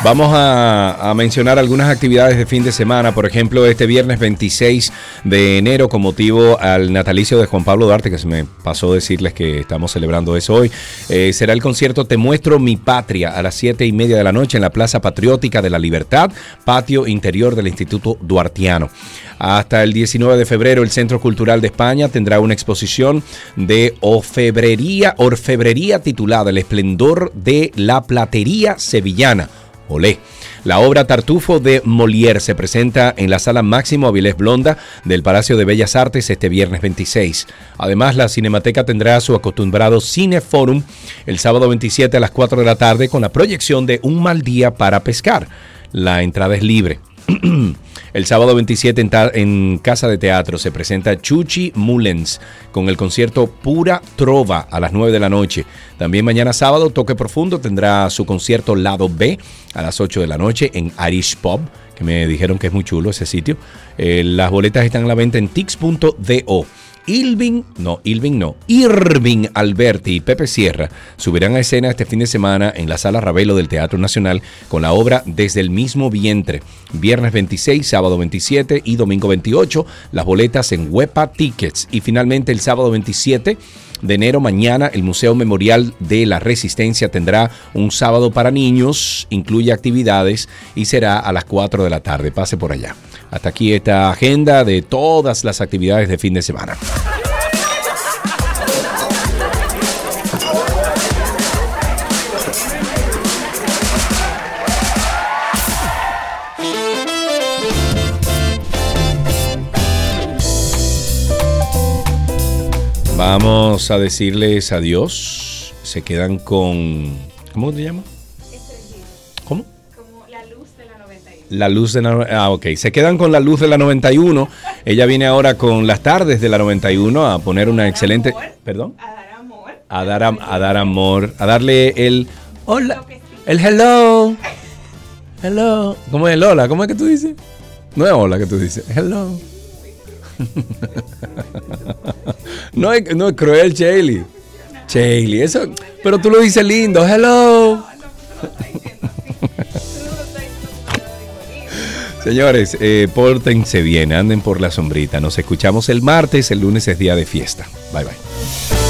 Vamos a, mencionar algunas actividades de fin de semana. Por ejemplo, este viernes 26 de enero, con motivo al natalicio de Juan Pablo Duarte, que se me pasó decirles que estamos celebrando eso hoy, eh, será el concierto Te Muestro Mi Patria a las 7 y media de la noche en la Plaza Patriótica de la Libertad, patio interior del Instituto Duartiano. Hasta el 19 de febrero, el Centro Cultural de España tendrá una exposición de orfebrería titulada El esplendor de la platería sevillana. Olé. La obra Tartufo de Molière se presenta en la sala Máximo Avilés Blonda del Palacio de Bellas Artes este viernes 26. Además, la Cinemateca tendrá su acostumbrado Cineforum el sábado 27 a las 4 de la tarde con la proyección de Un mal día para pescar. La entrada es libre. [clears throat] El sábado 27 en, Casa de Teatro se presenta Chuchi Mullens con el concierto Pura Trova a las 9 de la noche. También mañana sábado Toque Profundo tendrá su concierto Lado B a las 8 de la noche en Irish Pub, que me dijeron que es muy chulo ese sitio. Eh, las boletas están a la venta en tix.do. Ilvin, no, Ilvin no, Irving Alberti y Pepe Sierra subirán a escena este fin de semana en la Sala Ravelo del Teatro Nacional con la obra Desde el mismo vientre. Viernes 26, sábado 27 y domingo 28, las boletas en Wepa Tickets. Y finalmente el sábado 27 de enero, mañana, el Museo Memorial de la Resistencia tendrá un sábado para niños, incluye actividades y será a las 4 de la tarde. Pase por allá. Hasta aquí esta agenda de todas las actividades de fin de semana. Vamos a decirles adiós. Se quedan con. ¿Cómo te llama? ¿Cómo? La luz de la Ah, ok. Se quedan con la luz de la 91. Ella viene ahora con las tardes de la 91 a poner una excelente. ¿Perdón? A dar amor. A dar amor. A darle el. Hola. El hello. Hello. ¿Cómo es el hola? ¿Cómo es que tú dices? No es hola que tú dices. Hello. [laughs] no, es, no es cruel, Chaley. Chaley, eso. Pero tú lo dices lindo. Hello. [laughs] Señores, eh, pórtense bien, anden por la sombrita. Nos escuchamos el martes, el lunes es día de fiesta. Bye bye.